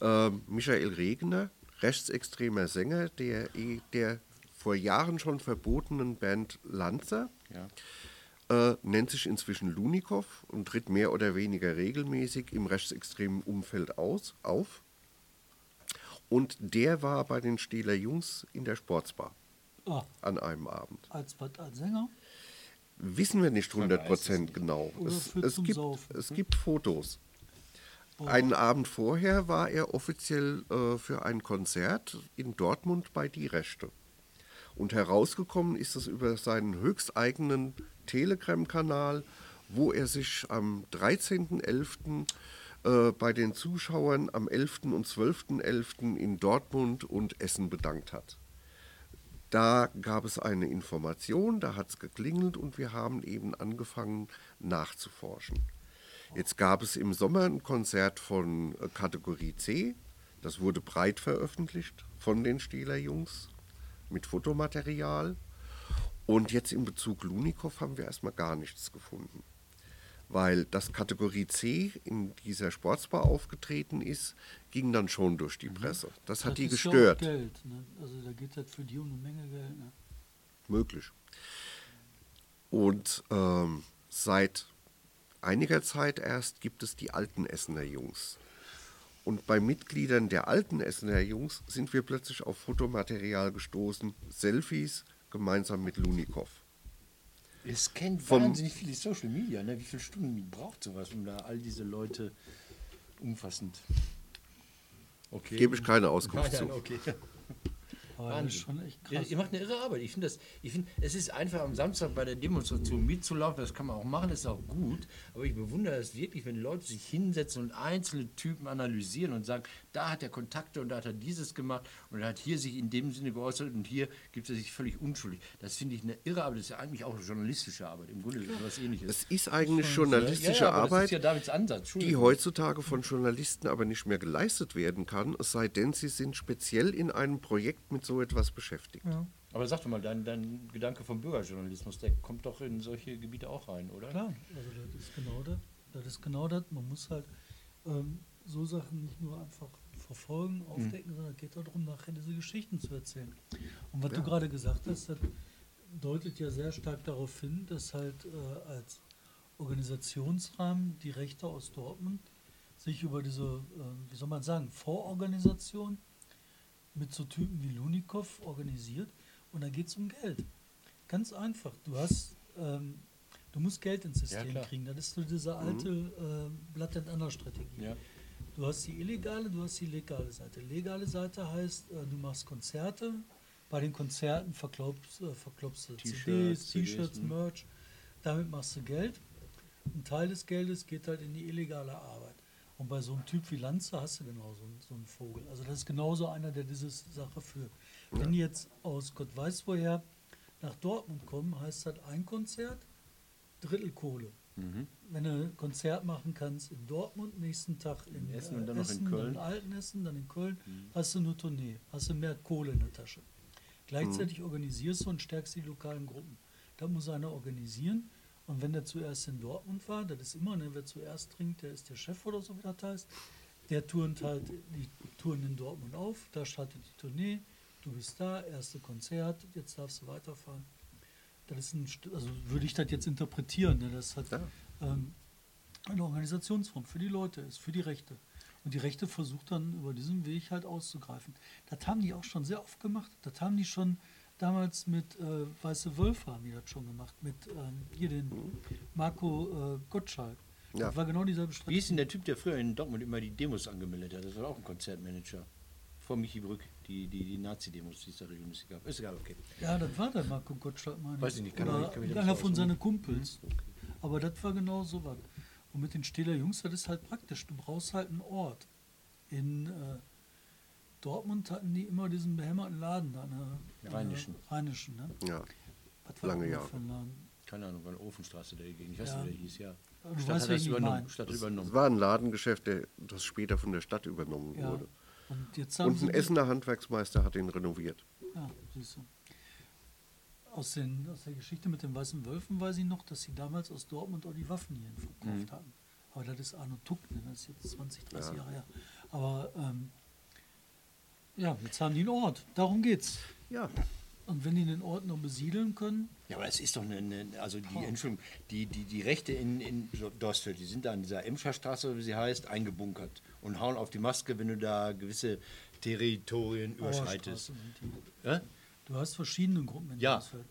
Ähm, Michael Regner, rechtsextremer Sänger der, eh- der vor Jahren schon verbotenen Band Lanzer, Ja. äh, nennt sich inzwischen Lunikov und tritt mehr oder weniger regelmäßig im rechtsextremen Umfeld aus, auf. Und der war bei den Stähler Jungs in der Sportsbar Ah, an einem Abend. als, was, als Sänger? Wissen wir nicht Man weiß es 100% nicht. genau. Es, es, gibt, Saufen. es gibt Fotos. Oh. Einen Abend vorher war er offiziell äh, für ein Konzert in Dortmund bei Die Rechte. Und herausgekommen ist es über seinen höchsteigenen Telegram-Kanal, wo er sich am 13.11. Äh, bei den Zuschauern am 11. und 12.11. in Dortmund und Essen bedankt hat. Da gab es eine Information, da hat es geklingelt und wir haben eben angefangen nachzuforschen. Jetzt gab es im Sommer ein Konzert von äh, Kategorie C, das wurde breit veröffentlicht von den Stieler Jungs mit Fotomaterial. Und jetzt in Bezug Lunikov haben wir erstmal gar nichts gefunden. Weil das Kategorie C in dieser Sportsbar aufgetreten ist, ging dann schon durch die Presse. Das hat die gestört. Geld, ne? Also da geht das für die um eine Menge Geld. Ne? möglich. Und ähm, seit einiger Zeit erst gibt es die alten Essener Jungs. Und bei Mitgliedern der alten Essener Jungs sind wir plötzlich auf Fotomaterial gestoßen, Selfies gemeinsam mit Lunikow. Es kennt Vom- wahnsinnig viele Social Media. Ne? Wie viele Stunden braucht sowas, um da all diese Leute umfassend. Okay. Gebe ich keine Auskunft Nein, nein, zu. okay. Das ist Wahnsinn. schon echt Ihr, krass. ihr macht eine irre Arbeit. Ich finde das, ich finde, es ist einfach am Samstag bei der Demonstration mitzulaufen, das kann man auch machen, das ist auch gut. Aber ich bewundere es wirklich, wenn Leute sich hinsetzen und einzelne Typen analysieren und sagen, da hat er Kontakte und da hat er dieses gemacht und er hat hier sich in dem Sinne geäußert und hier gibt er sich völlig unschuldig. Das finde ich eine irre Arbeit. Das ist ja eigentlich auch journalistische Arbeit. Im Grunde ist es was ähnliches. Es ist eigentlich ja, journalistische ja, Das Arbeit, ja Davids Ansatz. die heutzutage von Journalisten aber nicht mehr geleistet werden kann, es sei denn, sie sind speziell in einem Projekt mit so etwas beschäftigt. Aber sag doch mal, dein, dein Gedanke vom Bürgerjournalismus, der kommt doch in solche Gebiete auch rein, oder? Klar, also das ist genau das. Das ist genau das. Man muss halt ähm, so Sachen nicht nur einfach verfolgen, aufdecken, sondern es geht darum, nachher diese Geschichten zu erzählen. Und was du gerade gesagt hast, das deutet ja sehr stark darauf hin, dass halt äh, als Organisationsrahmen die Rechte aus Dortmund sich über diese, äh, wie soll man sagen, Vororganisation mit so Typen wie Lunikow organisiert und da geht es um Geld. Ganz einfach. Du hast, ähm, du musst Geld ins System klar. kriegen. Das ist so diese alte äh, Blatt and Under Strategie. Ja. Du hast die illegale, du hast die legale Seite. Legale Seite heißt, äh, du machst Konzerte. Bei den Konzerten verklopfst, äh, du T-Shirts, CDs, T-Shirts, hm. Merch. Damit machst du Geld. Ein Teil des Geldes geht halt in die illegale Arbeit. Und bei so einem Typ wie Lanze hast du genau so, einen- so einen Vogel. Also das ist genauso einer, der diese Sache führt. Wenn die jetzt aus Gott weiß woher nach Dortmund kommen, heißt das ein Konzert, Drittel Kohle. Mhm. Wenn du ein Konzert machen kannst in Dortmund, nächsten Tag in, In Essen äh, und dann noch in Essen, Köln. dann Altenessen, dann in Köln, hast du nur Tournee, hast du mehr Kohle in der Tasche. Gleichzeitig organisierst du und stärkst die lokalen Gruppen. Da muss einer organisieren. Und wenn der zuerst in Dortmund war, das ist immer, ne, wer zuerst trinkt, der ist der Chef oder so, wie das heißt. Der turnt halt die Touren in Dortmund auf, da startet die Tournee, du bist da, erste Konzert, jetzt darfst du weiterfahren. Das ist ein, also würde ich das jetzt interpretieren, ne, das hat Ja. ähm, eine Organisationsform für die Leute ist, für die Rechte. Und die Rechte versucht dann über diesen Weg halt auszugreifen. Das haben die auch schon sehr oft gemacht. Das haben die schon damals mit äh, Weiße Wölfe haben die das schon gemacht, mit ähm, hier den Marco äh, Gottschalk. Ja. Das war genau dieselbe Wie Strategie. ist denn der Typ, der früher in Dortmund immer die Demos angemeldet hat? Das war auch ein Konzertmanager. Vor Michi Brück, die, die, die Nazi-Demos, die es da regelmäßig gab. Ist egal, okay. Ja, das war der Marco Gottschalk, meine Weiß ich nicht, kann Oder ich- kann mich einer von seinen Kumpels. Aber das war genau so was. Und mit den Stähler Jungs, das ist halt praktisch. Du brauchst halt einen Ort. In äh, Dortmund hatten die immer diesen behämmerten Laden da. Ne? Rheinischen. Rheinischen, ne? Ja. Was war Lange das Jahre. für ein Laden? Keine Ahnung, war eine Ofenstraße da gegen. Ich weiß Ja. nicht, wie der hieß, ja. Aber Stadt weißt, hat das übernommen. Stadt Es übernommen. war ein Ladengeschäft, der, das später von der Stadt übernommen Ja. wurde. Und jetzt haben Und ein Essener Handwerksmeister hat ihn renoviert. Ja, siehst du. Aus, den, aus der Geschichte mit den weißen Wölfen weiß ich noch, dass sie damals aus Dortmund auch die Waffen hierhin verkauft Mhm. hatten. Aber das ist Arno Tuck, ne? das ist jetzt 20, 30 Jahre her. Aber ähm, ja, jetzt haben die einen Ort. Darum geht's. Ja. Und wenn die den Ort noch besiedeln können, Ja, aber es ist doch eine, eine also die, Entschuldigung, die, die, die Rechte in, in Dorstfeld, die sind da an dieser Emscher Straße, wie sie heißt, eingebunkert und hauen auf die Maske, wenn du da gewisse Territorien überschreitest. Ja? Du hast verschiedene Gruppen in Ja. Marsfeld.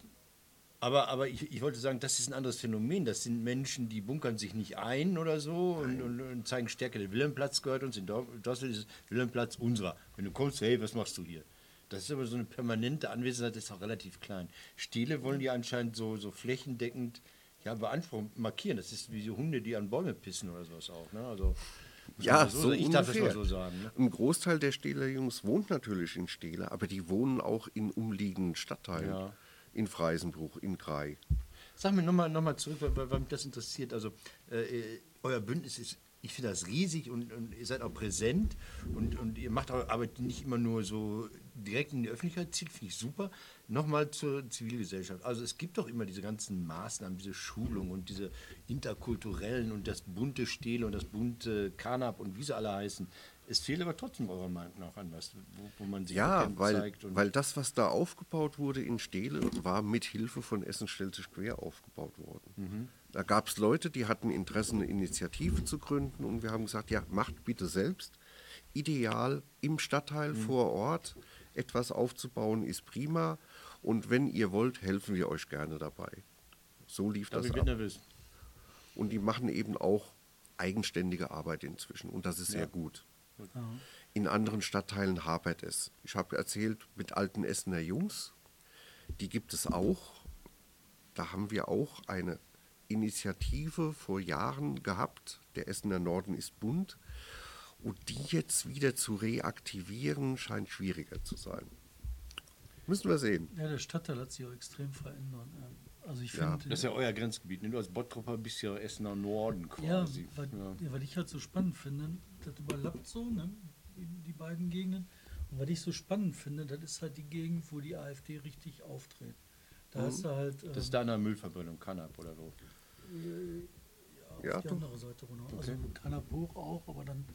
Aber, aber ich, ich wollte sagen, das ist ein anderes Phänomen. Das sind Menschen, die bunkern sich nicht ein oder so und, und, und zeigen Stärke. Der Wilhelmplatz gehört uns, in Dorstfeld ist Wilhelmplatz unserer. Wenn du kommst, hey, was machst du hier? Das ist aber so eine permanente Anwesenheit, das ist auch relativ klein. Stele wollen die anscheinend so, so flächendeckend ja, beanspruchen, markieren. Das ist wie so Hunde, die an Bäume pissen oder sowas auch. Ne? Also, Ja, so, sagen. ich darf das mal so sagen. Ne? Ein Großteil der Stähler Jungs wohnt natürlich in Stehler, aber die wohnen auch in umliegenden Stadtteilen. Ja. In Freisenbruch, in Grei. Sag mir nochmal noch mal zurück, weil, weil, mich das interessiert. Also, äh, euer Bündnis ist, ich finde das riesig und, und ihr seid auch präsent und, und ihr macht eure Arbeit nicht immer nur so direkt in die Öffentlichkeit zieht, finde ich super. Nochmal zur Zivilgesellschaft. Also, es gibt doch immer diese ganzen Maßnahmen, diese Schulung und diese interkulturellen und das bunte Stehle und das bunte Kanab und wie sie alle heißen. Es fehlt aber trotzdem eurer Meinung nach an was, wo, wo man sich Ja, weil, zeigt. Und weil das, was da aufgebaut wurde in Stehle, war mit Hilfe von Essen stellt sich quer aufgebaut worden. Mhm. Da gab es Leute, die hatten Interesse, eine Initiative zu gründen und wir haben gesagt, ja, macht bitte selbst. ideal, im Stadtteil vor Ort etwas aufzubauen, ist prima. Und wenn ihr wollt, helfen wir euch gerne dabei. So lief das Damit ab. nervös. Und die machen eben auch eigenständige Arbeit inzwischen. Und das ist sehr gut. In anderen Stadtteilen hapert es. Ich habe erzählt, mit alten Essener Jungs, die gibt es auch. Da haben wir auch eine Initiative vor Jahren gehabt. Der Essener Norden ist bunt. Und die jetzt wieder zu reaktivieren, scheint schwieriger zu sein. Müssen wir sehen. Ja, der Stadtteil hat sich auch extrem verändert. ja. Also ich Ja, finde, Das ist ja euer Grenzgebiet. Ne? Du als Bottropper bist ja Essener Norden Ja, quasi. weil, Ja. ja, weil ich halt so spannend finde, das überlappt so, ne, die, die beiden Gegenden. Und was ich so spannend finde, das ist halt die Gegend, wo die AfD richtig auftritt. Da hast du halt ähm, Das ist da an der Müllverbrennung, Kanab oder so. auf Ja, die doch. andere Seite runter. Also Kanab hoch auch, aber dann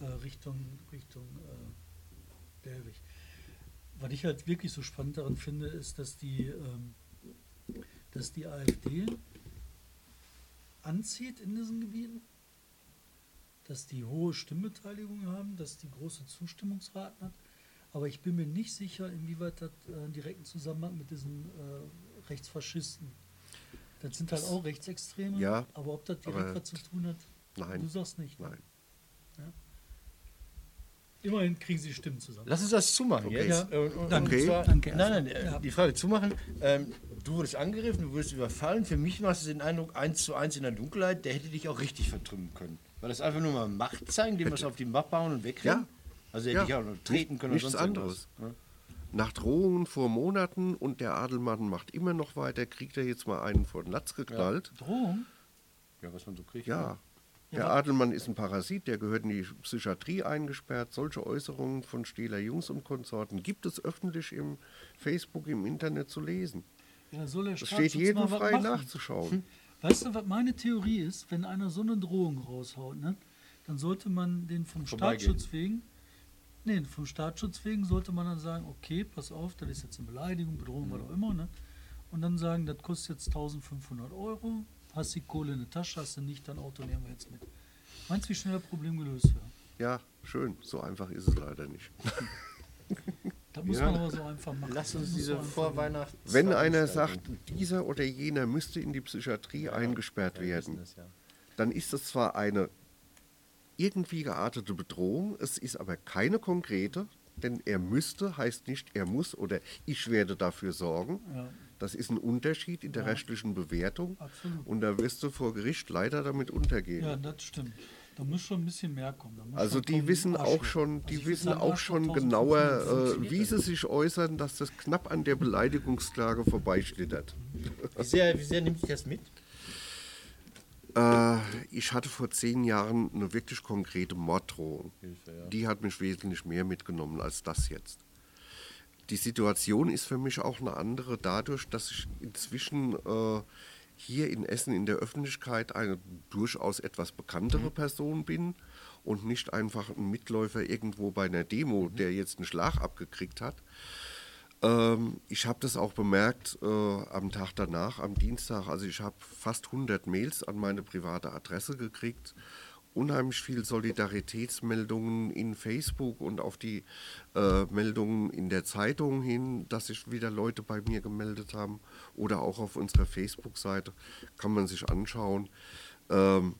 äh, Richtung, Richtung äh, Delwig. Was ich halt wirklich so spannend daran finde, ist, dass die, ähm, dass die AfD anzieht in diesen Gebieten, dass die hohe Stimmbeteiligung haben, dass die große Zustimmungsraten hat. Aber ich bin mir nicht sicher, inwieweit das äh, einen direkten Zusammenhang mit diesen äh, Rechtsfaschisten. Das sind halt auch Rechtsextreme, Ja, aber ob das direkt was zu tun hat, Nein. du sagst nicht. ne? Nein. Immerhin kriegen sie Stimmen zusammen. Lass uns das zumachen Okay. jetzt. Ja. Und, und, Danke. und zwar, Danke Nein, nein, äh, Ja. die Frage zumachen. Ähm, du wurdest angegriffen, du wurdest überfallen. Für mich macht es den Eindruck, eins zu eins in der Dunkelheit, der hätte dich auch richtig vertrümmen können. War das einfach nur mal Macht zeigen, dem was auf die Mappe hauen und wegrennen? Ja. Also hätte Ja. ich auch noch treten können Nichts oder sonst anderes. irgendwas. Nach Drohungen vor Monaten und der Adelmann macht immer noch weiter, kriegt er jetzt mal einen vor den Latz geknallt. Drohung? Ja, was man so kriegt. Ja. Ja, Der Adelmann ist ein Parasit, der gehört in die Psychiatrie eingesperrt. Solche Äußerungen von Stehler Jungs und Konsorten gibt es öffentlich im Facebook, im Internet zu lesen. Ja, soll der Es steht jedem frei nachzuschauen. Weißt du, was meine Theorie ist? Wenn einer so eine Drohung raushaut, ne, dann sollte man den vom. Staatsschutz wegen, nee, vom Staatsschutz wegen sollte man dann sagen, okay, pass auf, das ist jetzt eine Beleidigung, Bedrohung, was auch immer, ne? Und dann sagen, das kostet jetzt 1500 Euro, hast die Kohle in der Tasche, hast du nicht, dein Auto nehmen wir jetzt mit. Meinst du, wie schnell das Problem gelöst wäre? Ja, schön. So einfach ist es leider nicht. Das muss Ja. man aber so einfach machen. Lass uns diese Vorweihnachts. Wenn einer sagt, dieser oder jener müsste in die Psychiatrie eingesperrt Ja, wir werden, das, ja. dann ist das zwar eine irgendwie geartete Bedrohung, es ist aber keine konkrete, denn er müsste heißt nicht er muss oder ich werde dafür sorgen. Ja. Das ist ein Unterschied in der Ja. rechtlichen Bewertung Absolut. und da wirst du vor Gericht leider damit untergehen. Ja, das stimmt. Da muss schon ein bisschen mehr kommen. Also die kommen, wissen auch schon, Also die würd wissen auch schon 1500 genauer, äh, wie sie sich äußern, dass das knapp an der Beleidigungsklage vorbeischlittert. Wie sehr, wie sehr nimmt dich das mit? Äh, ich hatte vor zehn Jahren eine wirklich konkrete Morddrohung. Hilfe, ja. Die hat mich wesentlich mehr mitgenommen als das jetzt. Die Situation ist für mich auch eine andere dadurch, dass ich inzwischen äh, hier in Essen in der Öffentlichkeit eine durchaus etwas bekanntere Person bin und nicht einfach ein Mitläufer irgendwo bei einer Demo, der jetzt einen Schlag abgekriegt hat. Ähm, ich habe das auch bemerkt äh, am Tag danach, am Dienstag. Also ich habe fast 100 Mails an meine private Adresse gekriegt. Unheimlich viel Solidaritätsmeldungen in Facebook und auf die äh, Meldungen in der Zeitung hin, dass sich wieder Leute bei mir gemeldet haben. Oder auch auf unserer Facebook-Seite kann man sich anschauen. Ähm,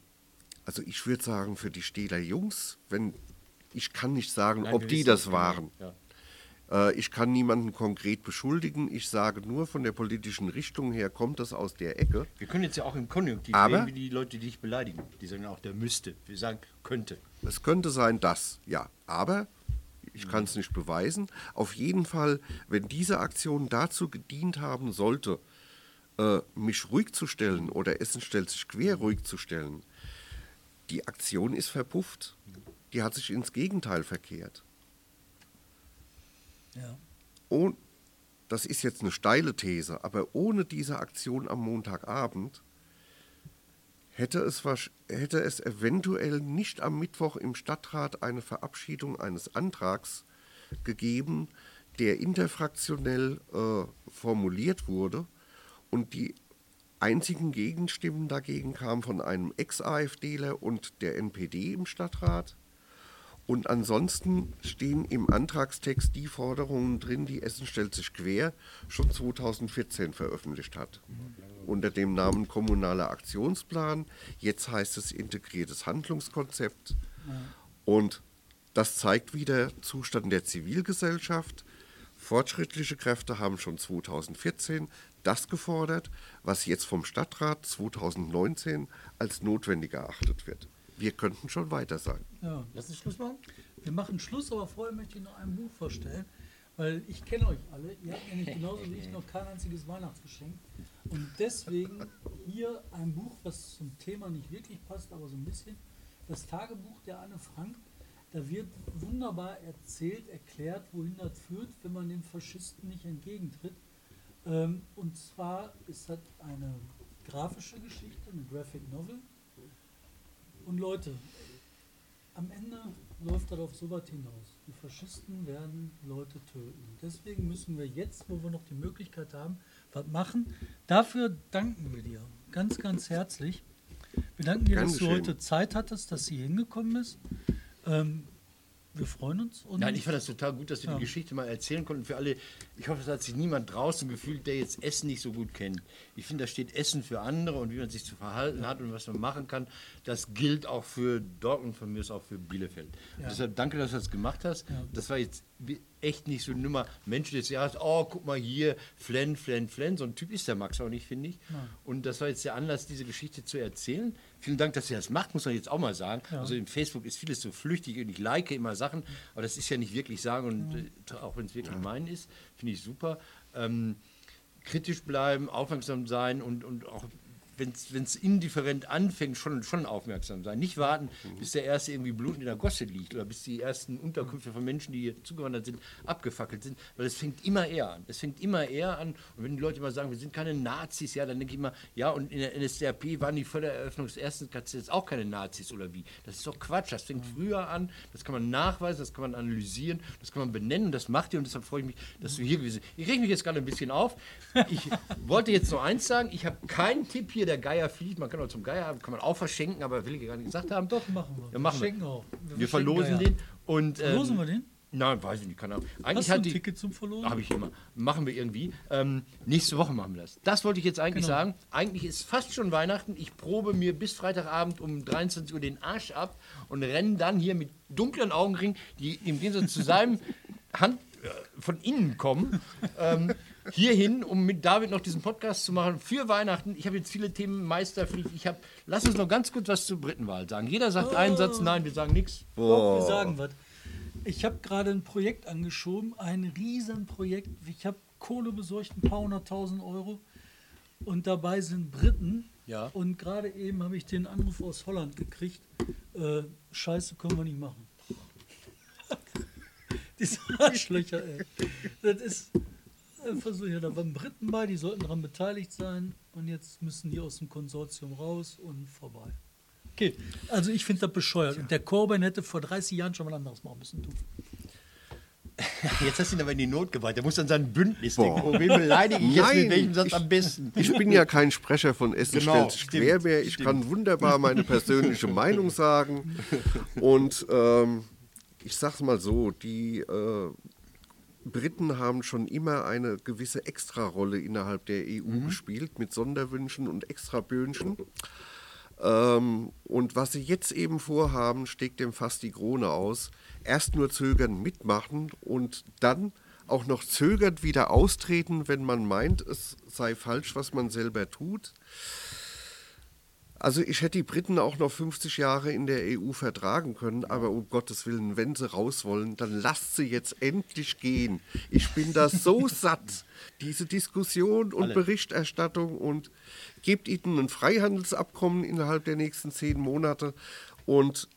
also ich würde sagen, für die Städter Jungs, wenn ich kann nicht sagen, Nein, ob die das ja. waren. Ja. Äh, Ich kann niemanden konkret beschuldigen. Ich sage nur, von der politischen Richtung her kommt das aus der Ecke. Wir können jetzt ja auch im Konjunktiv Aber- reden, wie die Leute, die dich beleidigen. Die sagen auch, der müsste. Wir sagen, könnte. Es könnte sein, dass, ja. Aber ich kann es nicht beweisen. Auf jeden Fall, wenn diese Aktion dazu gedient haben sollte, äh, mich ruhig zu stellen oder Essen stellt sich quer ruhig zu stellen, die Aktion ist verpufft. Die hat sich ins Gegenteil verkehrt. Ja. Und das ist jetzt eine steile These, aber ohne diese Aktion am Montagabend hätte es, hätte es eventuell nicht am Mittwoch im Stadtrat eine Verabschiedung eines Antrags gegeben, der interfraktionell äh, formuliert wurde und die einzigen Gegenstimmen dagegen kamen von einem Ex-AfDler und der NPD im Stadtrat. Und ansonsten stehen im Antragstext die Forderungen drin, die Essen stellt sich quer schon 2014 veröffentlicht hat. Unter dem Namen Kommunaler Aktionsplan. Jetzt heißt es integriertes Handlungskonzept. Und das zeigt wieder Zustand der Zivilgesellschaft. Fortschrittliche Kräfte haben schon 2014 das gefordert, was jetzt vom Stadtrat 2019 als notwendig erachtet wird. Wir könnten schon weiter sein. Ja. Lass uns Schluss machen? Wir machen Schluss, aber vorher möchte ich noch ein Buch vorstellen, weil ich kenne euch alle. Ihr habt nämlich genauso wie ich noch kein einziges Weihnachtsgeschenk. Und deswegen hier ein Buch, was zum Thema nicht wirklich passt, aber so ein bisschen. Das Tagebuch der Anne Frank. Da wird wunderbar erzählt, erklärt, wohin das führt, wenn man den Faschisten nicht entgegentritt. Ähm, und zwar ist das eine grafische Geschichte, eine Graphic Novel. Und Leute, am Ende läuft das auf so was hinaus. Die Faschisten werden Leute töten. Deswegen müssen wir jetzt, wo wir noch die Möglichkeit haben, was machen. Dafür danken wir dir ganz, ganz herzlich. Wir danken dir, Gern dass du geschehen. heute Zeit hattest, dass sie hingekommen bist. Ähm, wir freuen uns. Und Nein, ich fand das total gut, dass wir Ja. die Geschichte mal erzählen konnten. Für alle, ich hoffe, es hat sich niemand draußen gefühlt, der jetzt Essen nicht so gut kennt. Ich finde, da steht Essen für andere und wie man sich zu verhalten hat und was man machen kann. Das gilt auch für Dortmund, von mir ist auch für Bielefeld. Ja. Deshalb danke, dass du das gemacht hast. Ja. Das war jetzt echt nicht so eine Nummer Mensch des Jahres. Oh, guck mal hier, Flen, Flen, Flen. So ein Typ ist der Max auch nicht, finde ich. Und das war jetzt der Anlass, diese Geschichte zu erzählen. Vielen Dank, dass ihr das macht, muss man jetzt auch mal sagen. Ja. Also in Facebook ist vieles so flüchtig und ich like immer Sachen, aber das ist ja nicht wirklich sagen und äh, auch wenn es wirklich mein ist, finde ich super. Ähm, kritisch bleiben, aufmerksam sein und, und auch wenn es indifferent anfängt, schon, schon aufmerksam sein. Nicht warten, bis der erste irgendwie blutend in der Gosse liegt oder bis die ersten Unterkünfte von Menschen, die hier zugewandert sind, abgefackelt sind, weil es fängt immer eher an. Es fängt immer eher an und wenn die Leute immer sagen, wir sind keine Nazis, ja, dann denke ich immer, ja, und in der NSDAP waren die vor der Eröffnung des ersten KZs auch keine Nazis oder wie? Das ist doch Quatsch, das fängt früher an, das kann man nachweisen, das kann man analysieren, das kann man benennen, das macht ihr und deshalb freue ich mich, dass du hier gewesen bist. Ich reg mich jetzt gerade ein bisschen auf. Ich wollte jetzt noch eins sagen, ich habe keinen Tipp hier, der Geier fliegt, man kann auch zum Geier, kann man auch verschenken, aber will ich gar nicht gesagt haben. Doch, machen wir. Ja, machen wir. auch. Wir verschenken verlosen Geier. den. Und, ähm, Verlosen wir den? Nein, weiß ich nicht, keine Ahnung. Hast Eigentlich du ein die, Ticket zum Verlosen? habe ich immer. Machen wir irgendwie. Ähm, nächste Woche machen wir das. Das wollte ich jetzt eigentlich Genau. sagen. Eigentlich ist fast schon Weihnachten. Ich probe mir bis Freitagabend um 23 Uhr den Arsch ab und renne dann hier mit dunklen Augenringen, die im Gegensatz zu seinem Hand äh, von innen kommen, ähm, hierhin, um mit David noch diesen Podcast zu machen für Weihnachten. Ich habe jetzt viele Themen meisterpflicht. Ich habe, lass uns noch ganz kurz was zur Britenwahl sagen. Jeder sagt einen Satz, nein, wir sagen nichts. Doch, wir sagen was. Ich habe gerade ein Projekt angeschoben, ein Riesenprojekt. Ich habe Kohle besorgt, ein paar hunderttausend Euro. Und dabei sind Briten. Ja. Und gerade eben habe ich den Anruf aus Holland gekriegt. Äh, Scheiße, können wir nicht machen. Diese Arschlöcher, ey. Das ist so, ja, da waren Briten bei, die sollten daran beteiligt sein. Und jetzt müssen die aus dem Konsortium raus und vorbei. Okay, also ich finde das bescheuert. Und der Corbyn hätte vor 30 Jahren schon mal anderes machen müssen. Du. Jetzt hast du ihn aber in die Not gebracht. Der muss an sein Bündnis denken. Oh, wen beleidige ich jetzt Nein, mit welchem Satz ich- am besten? Ich bin ja kein Sprecher von Essen Genau, stellt quer mehr. Ich stimmt. kann wunderbar meine persönliche Meinung sagen. Und ähm, ich sag's mal so, die äh, Briten haben schon immer eine gewisse Extrarolle innerhalb der EU gespielt mit Sonderwünschen und Extraböhnchen. Ähm, und was sie jetzt eben vorhaben, steckt dem fast die Krone aus. Erst nur zögern, mitmachen und dann auch noch zögernd wieder austreten, wenn man meint, es sei falsch, was man selber tut. Also ich hätte die Briten auch noch 50 Jahre in der EU vertragen können, aber um Gottes Willen, wenn sie raus wollen, dann lasst sie jetzt endlich gehen. Ich bin da so satt, diese Diskussion und Alle. Berichterstattung und gebt ihnen ein Freihandelsabkommen innerhalb der nächsten zehn Monate und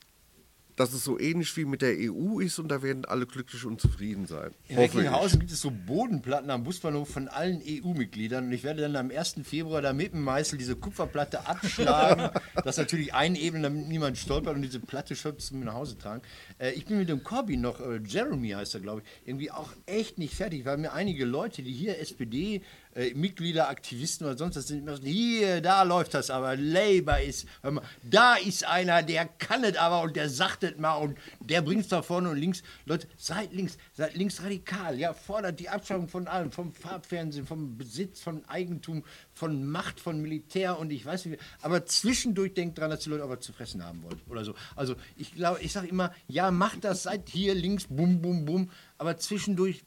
dass es so ähnlich wie mit der EU ist und da werden alle glücklich und zufrieden sein. In. Recklinghausen gibt es so Bodenplatten am Busbahnhof von allen EU-Mitgliedern und ich werde dann am 1. Februar da mit dem Meißel diese Kupferplatte abschlagen. das natürlich einebnen, damit niemand stolpert und diese Platte schon zum nach Hause tragen. Äh, ich bin mit dem Corby noch, äh, Jeremy heißt er glaube ich, irgendwie auch echt nicht fertig, weil mir einige Leute, die hier SPD äh, Mitglieder, Aktivisten oder sonst was sind, immer so, hier, da läuft das aber, Labour ist, hör mal, da ist einer, der kann es aber und der sagt es mal und der bringt es da vorne und links. Leute, seid links, seid links radikal, ja, fordert die Abschaffung von allem, vom Farbfernsehen, vom Besitz, von Eigentum, von Macht, von Militär und ich weiß nicht, aber zwischendurch denkt dran, dass die Leute was zu fressen haben wollen oder so. Also ich glaube, ich sage immer, ja, macht das, seid hier links, bum, bum, bum, aber zwischendurch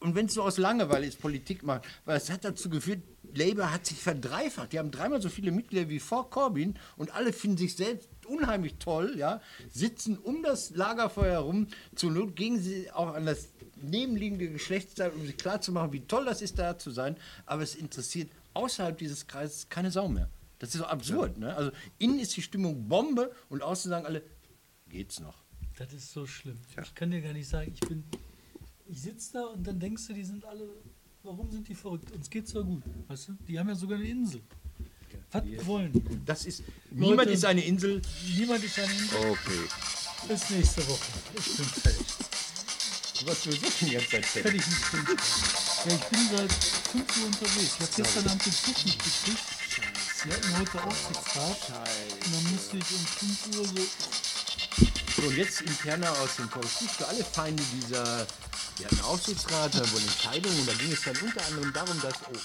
und wenn es so aus Langeweile ist, Politik macht, weil es hat dazu geführt, Labour hat sich verdreifacht. Die haben dreimal so viele Mitglieder wie vor Corbyn und alle finden sich selbst unheimlich toll, ja, sitzen um das Lagerfeuer herum. Zur Not gehen sie auch an das nebenliegende Geschlechtsteil, um sich klarzumachen, wie toll das ist, da zu sein. Aber es interessiert außerhalb dieses Kreises keine Sau mehr. Das ist so absurd. Ne? Also innen ist die Stimmung Bombe und außen sagen alle, geht's noch. Das ist so schlimm. Ich kann dir gar nicht sagen, ich bin. Ich sitze da und dann denkst du, die sind alle. Warum sind die verrückt? Uns geht's doch gut. Weißt du? Die haben ja sogar eine Insel. Was wollen die? Das ist, niemand Leute- ist eine Insel. Niemand ist eine Insel. Okay. Bis nächste Woche. Ich bin fertig. Du warst sowieso schon die ganze Zeit fertig. Film. Ja, ich bin seit 5 Uhr unterwegs. Ich habe gestern Abend den Zug nicht gekriegt. Wir hatten heute Aufsichtsrat. Und dann musste ich um 5 Uhr so So, und jetzt interner aus dem Korrektiv für alle Feinde dieser, wir hatten Aufsichtsrat, da wurden Entscheidungen und da ging es dann unter anderem darum, dass, oh,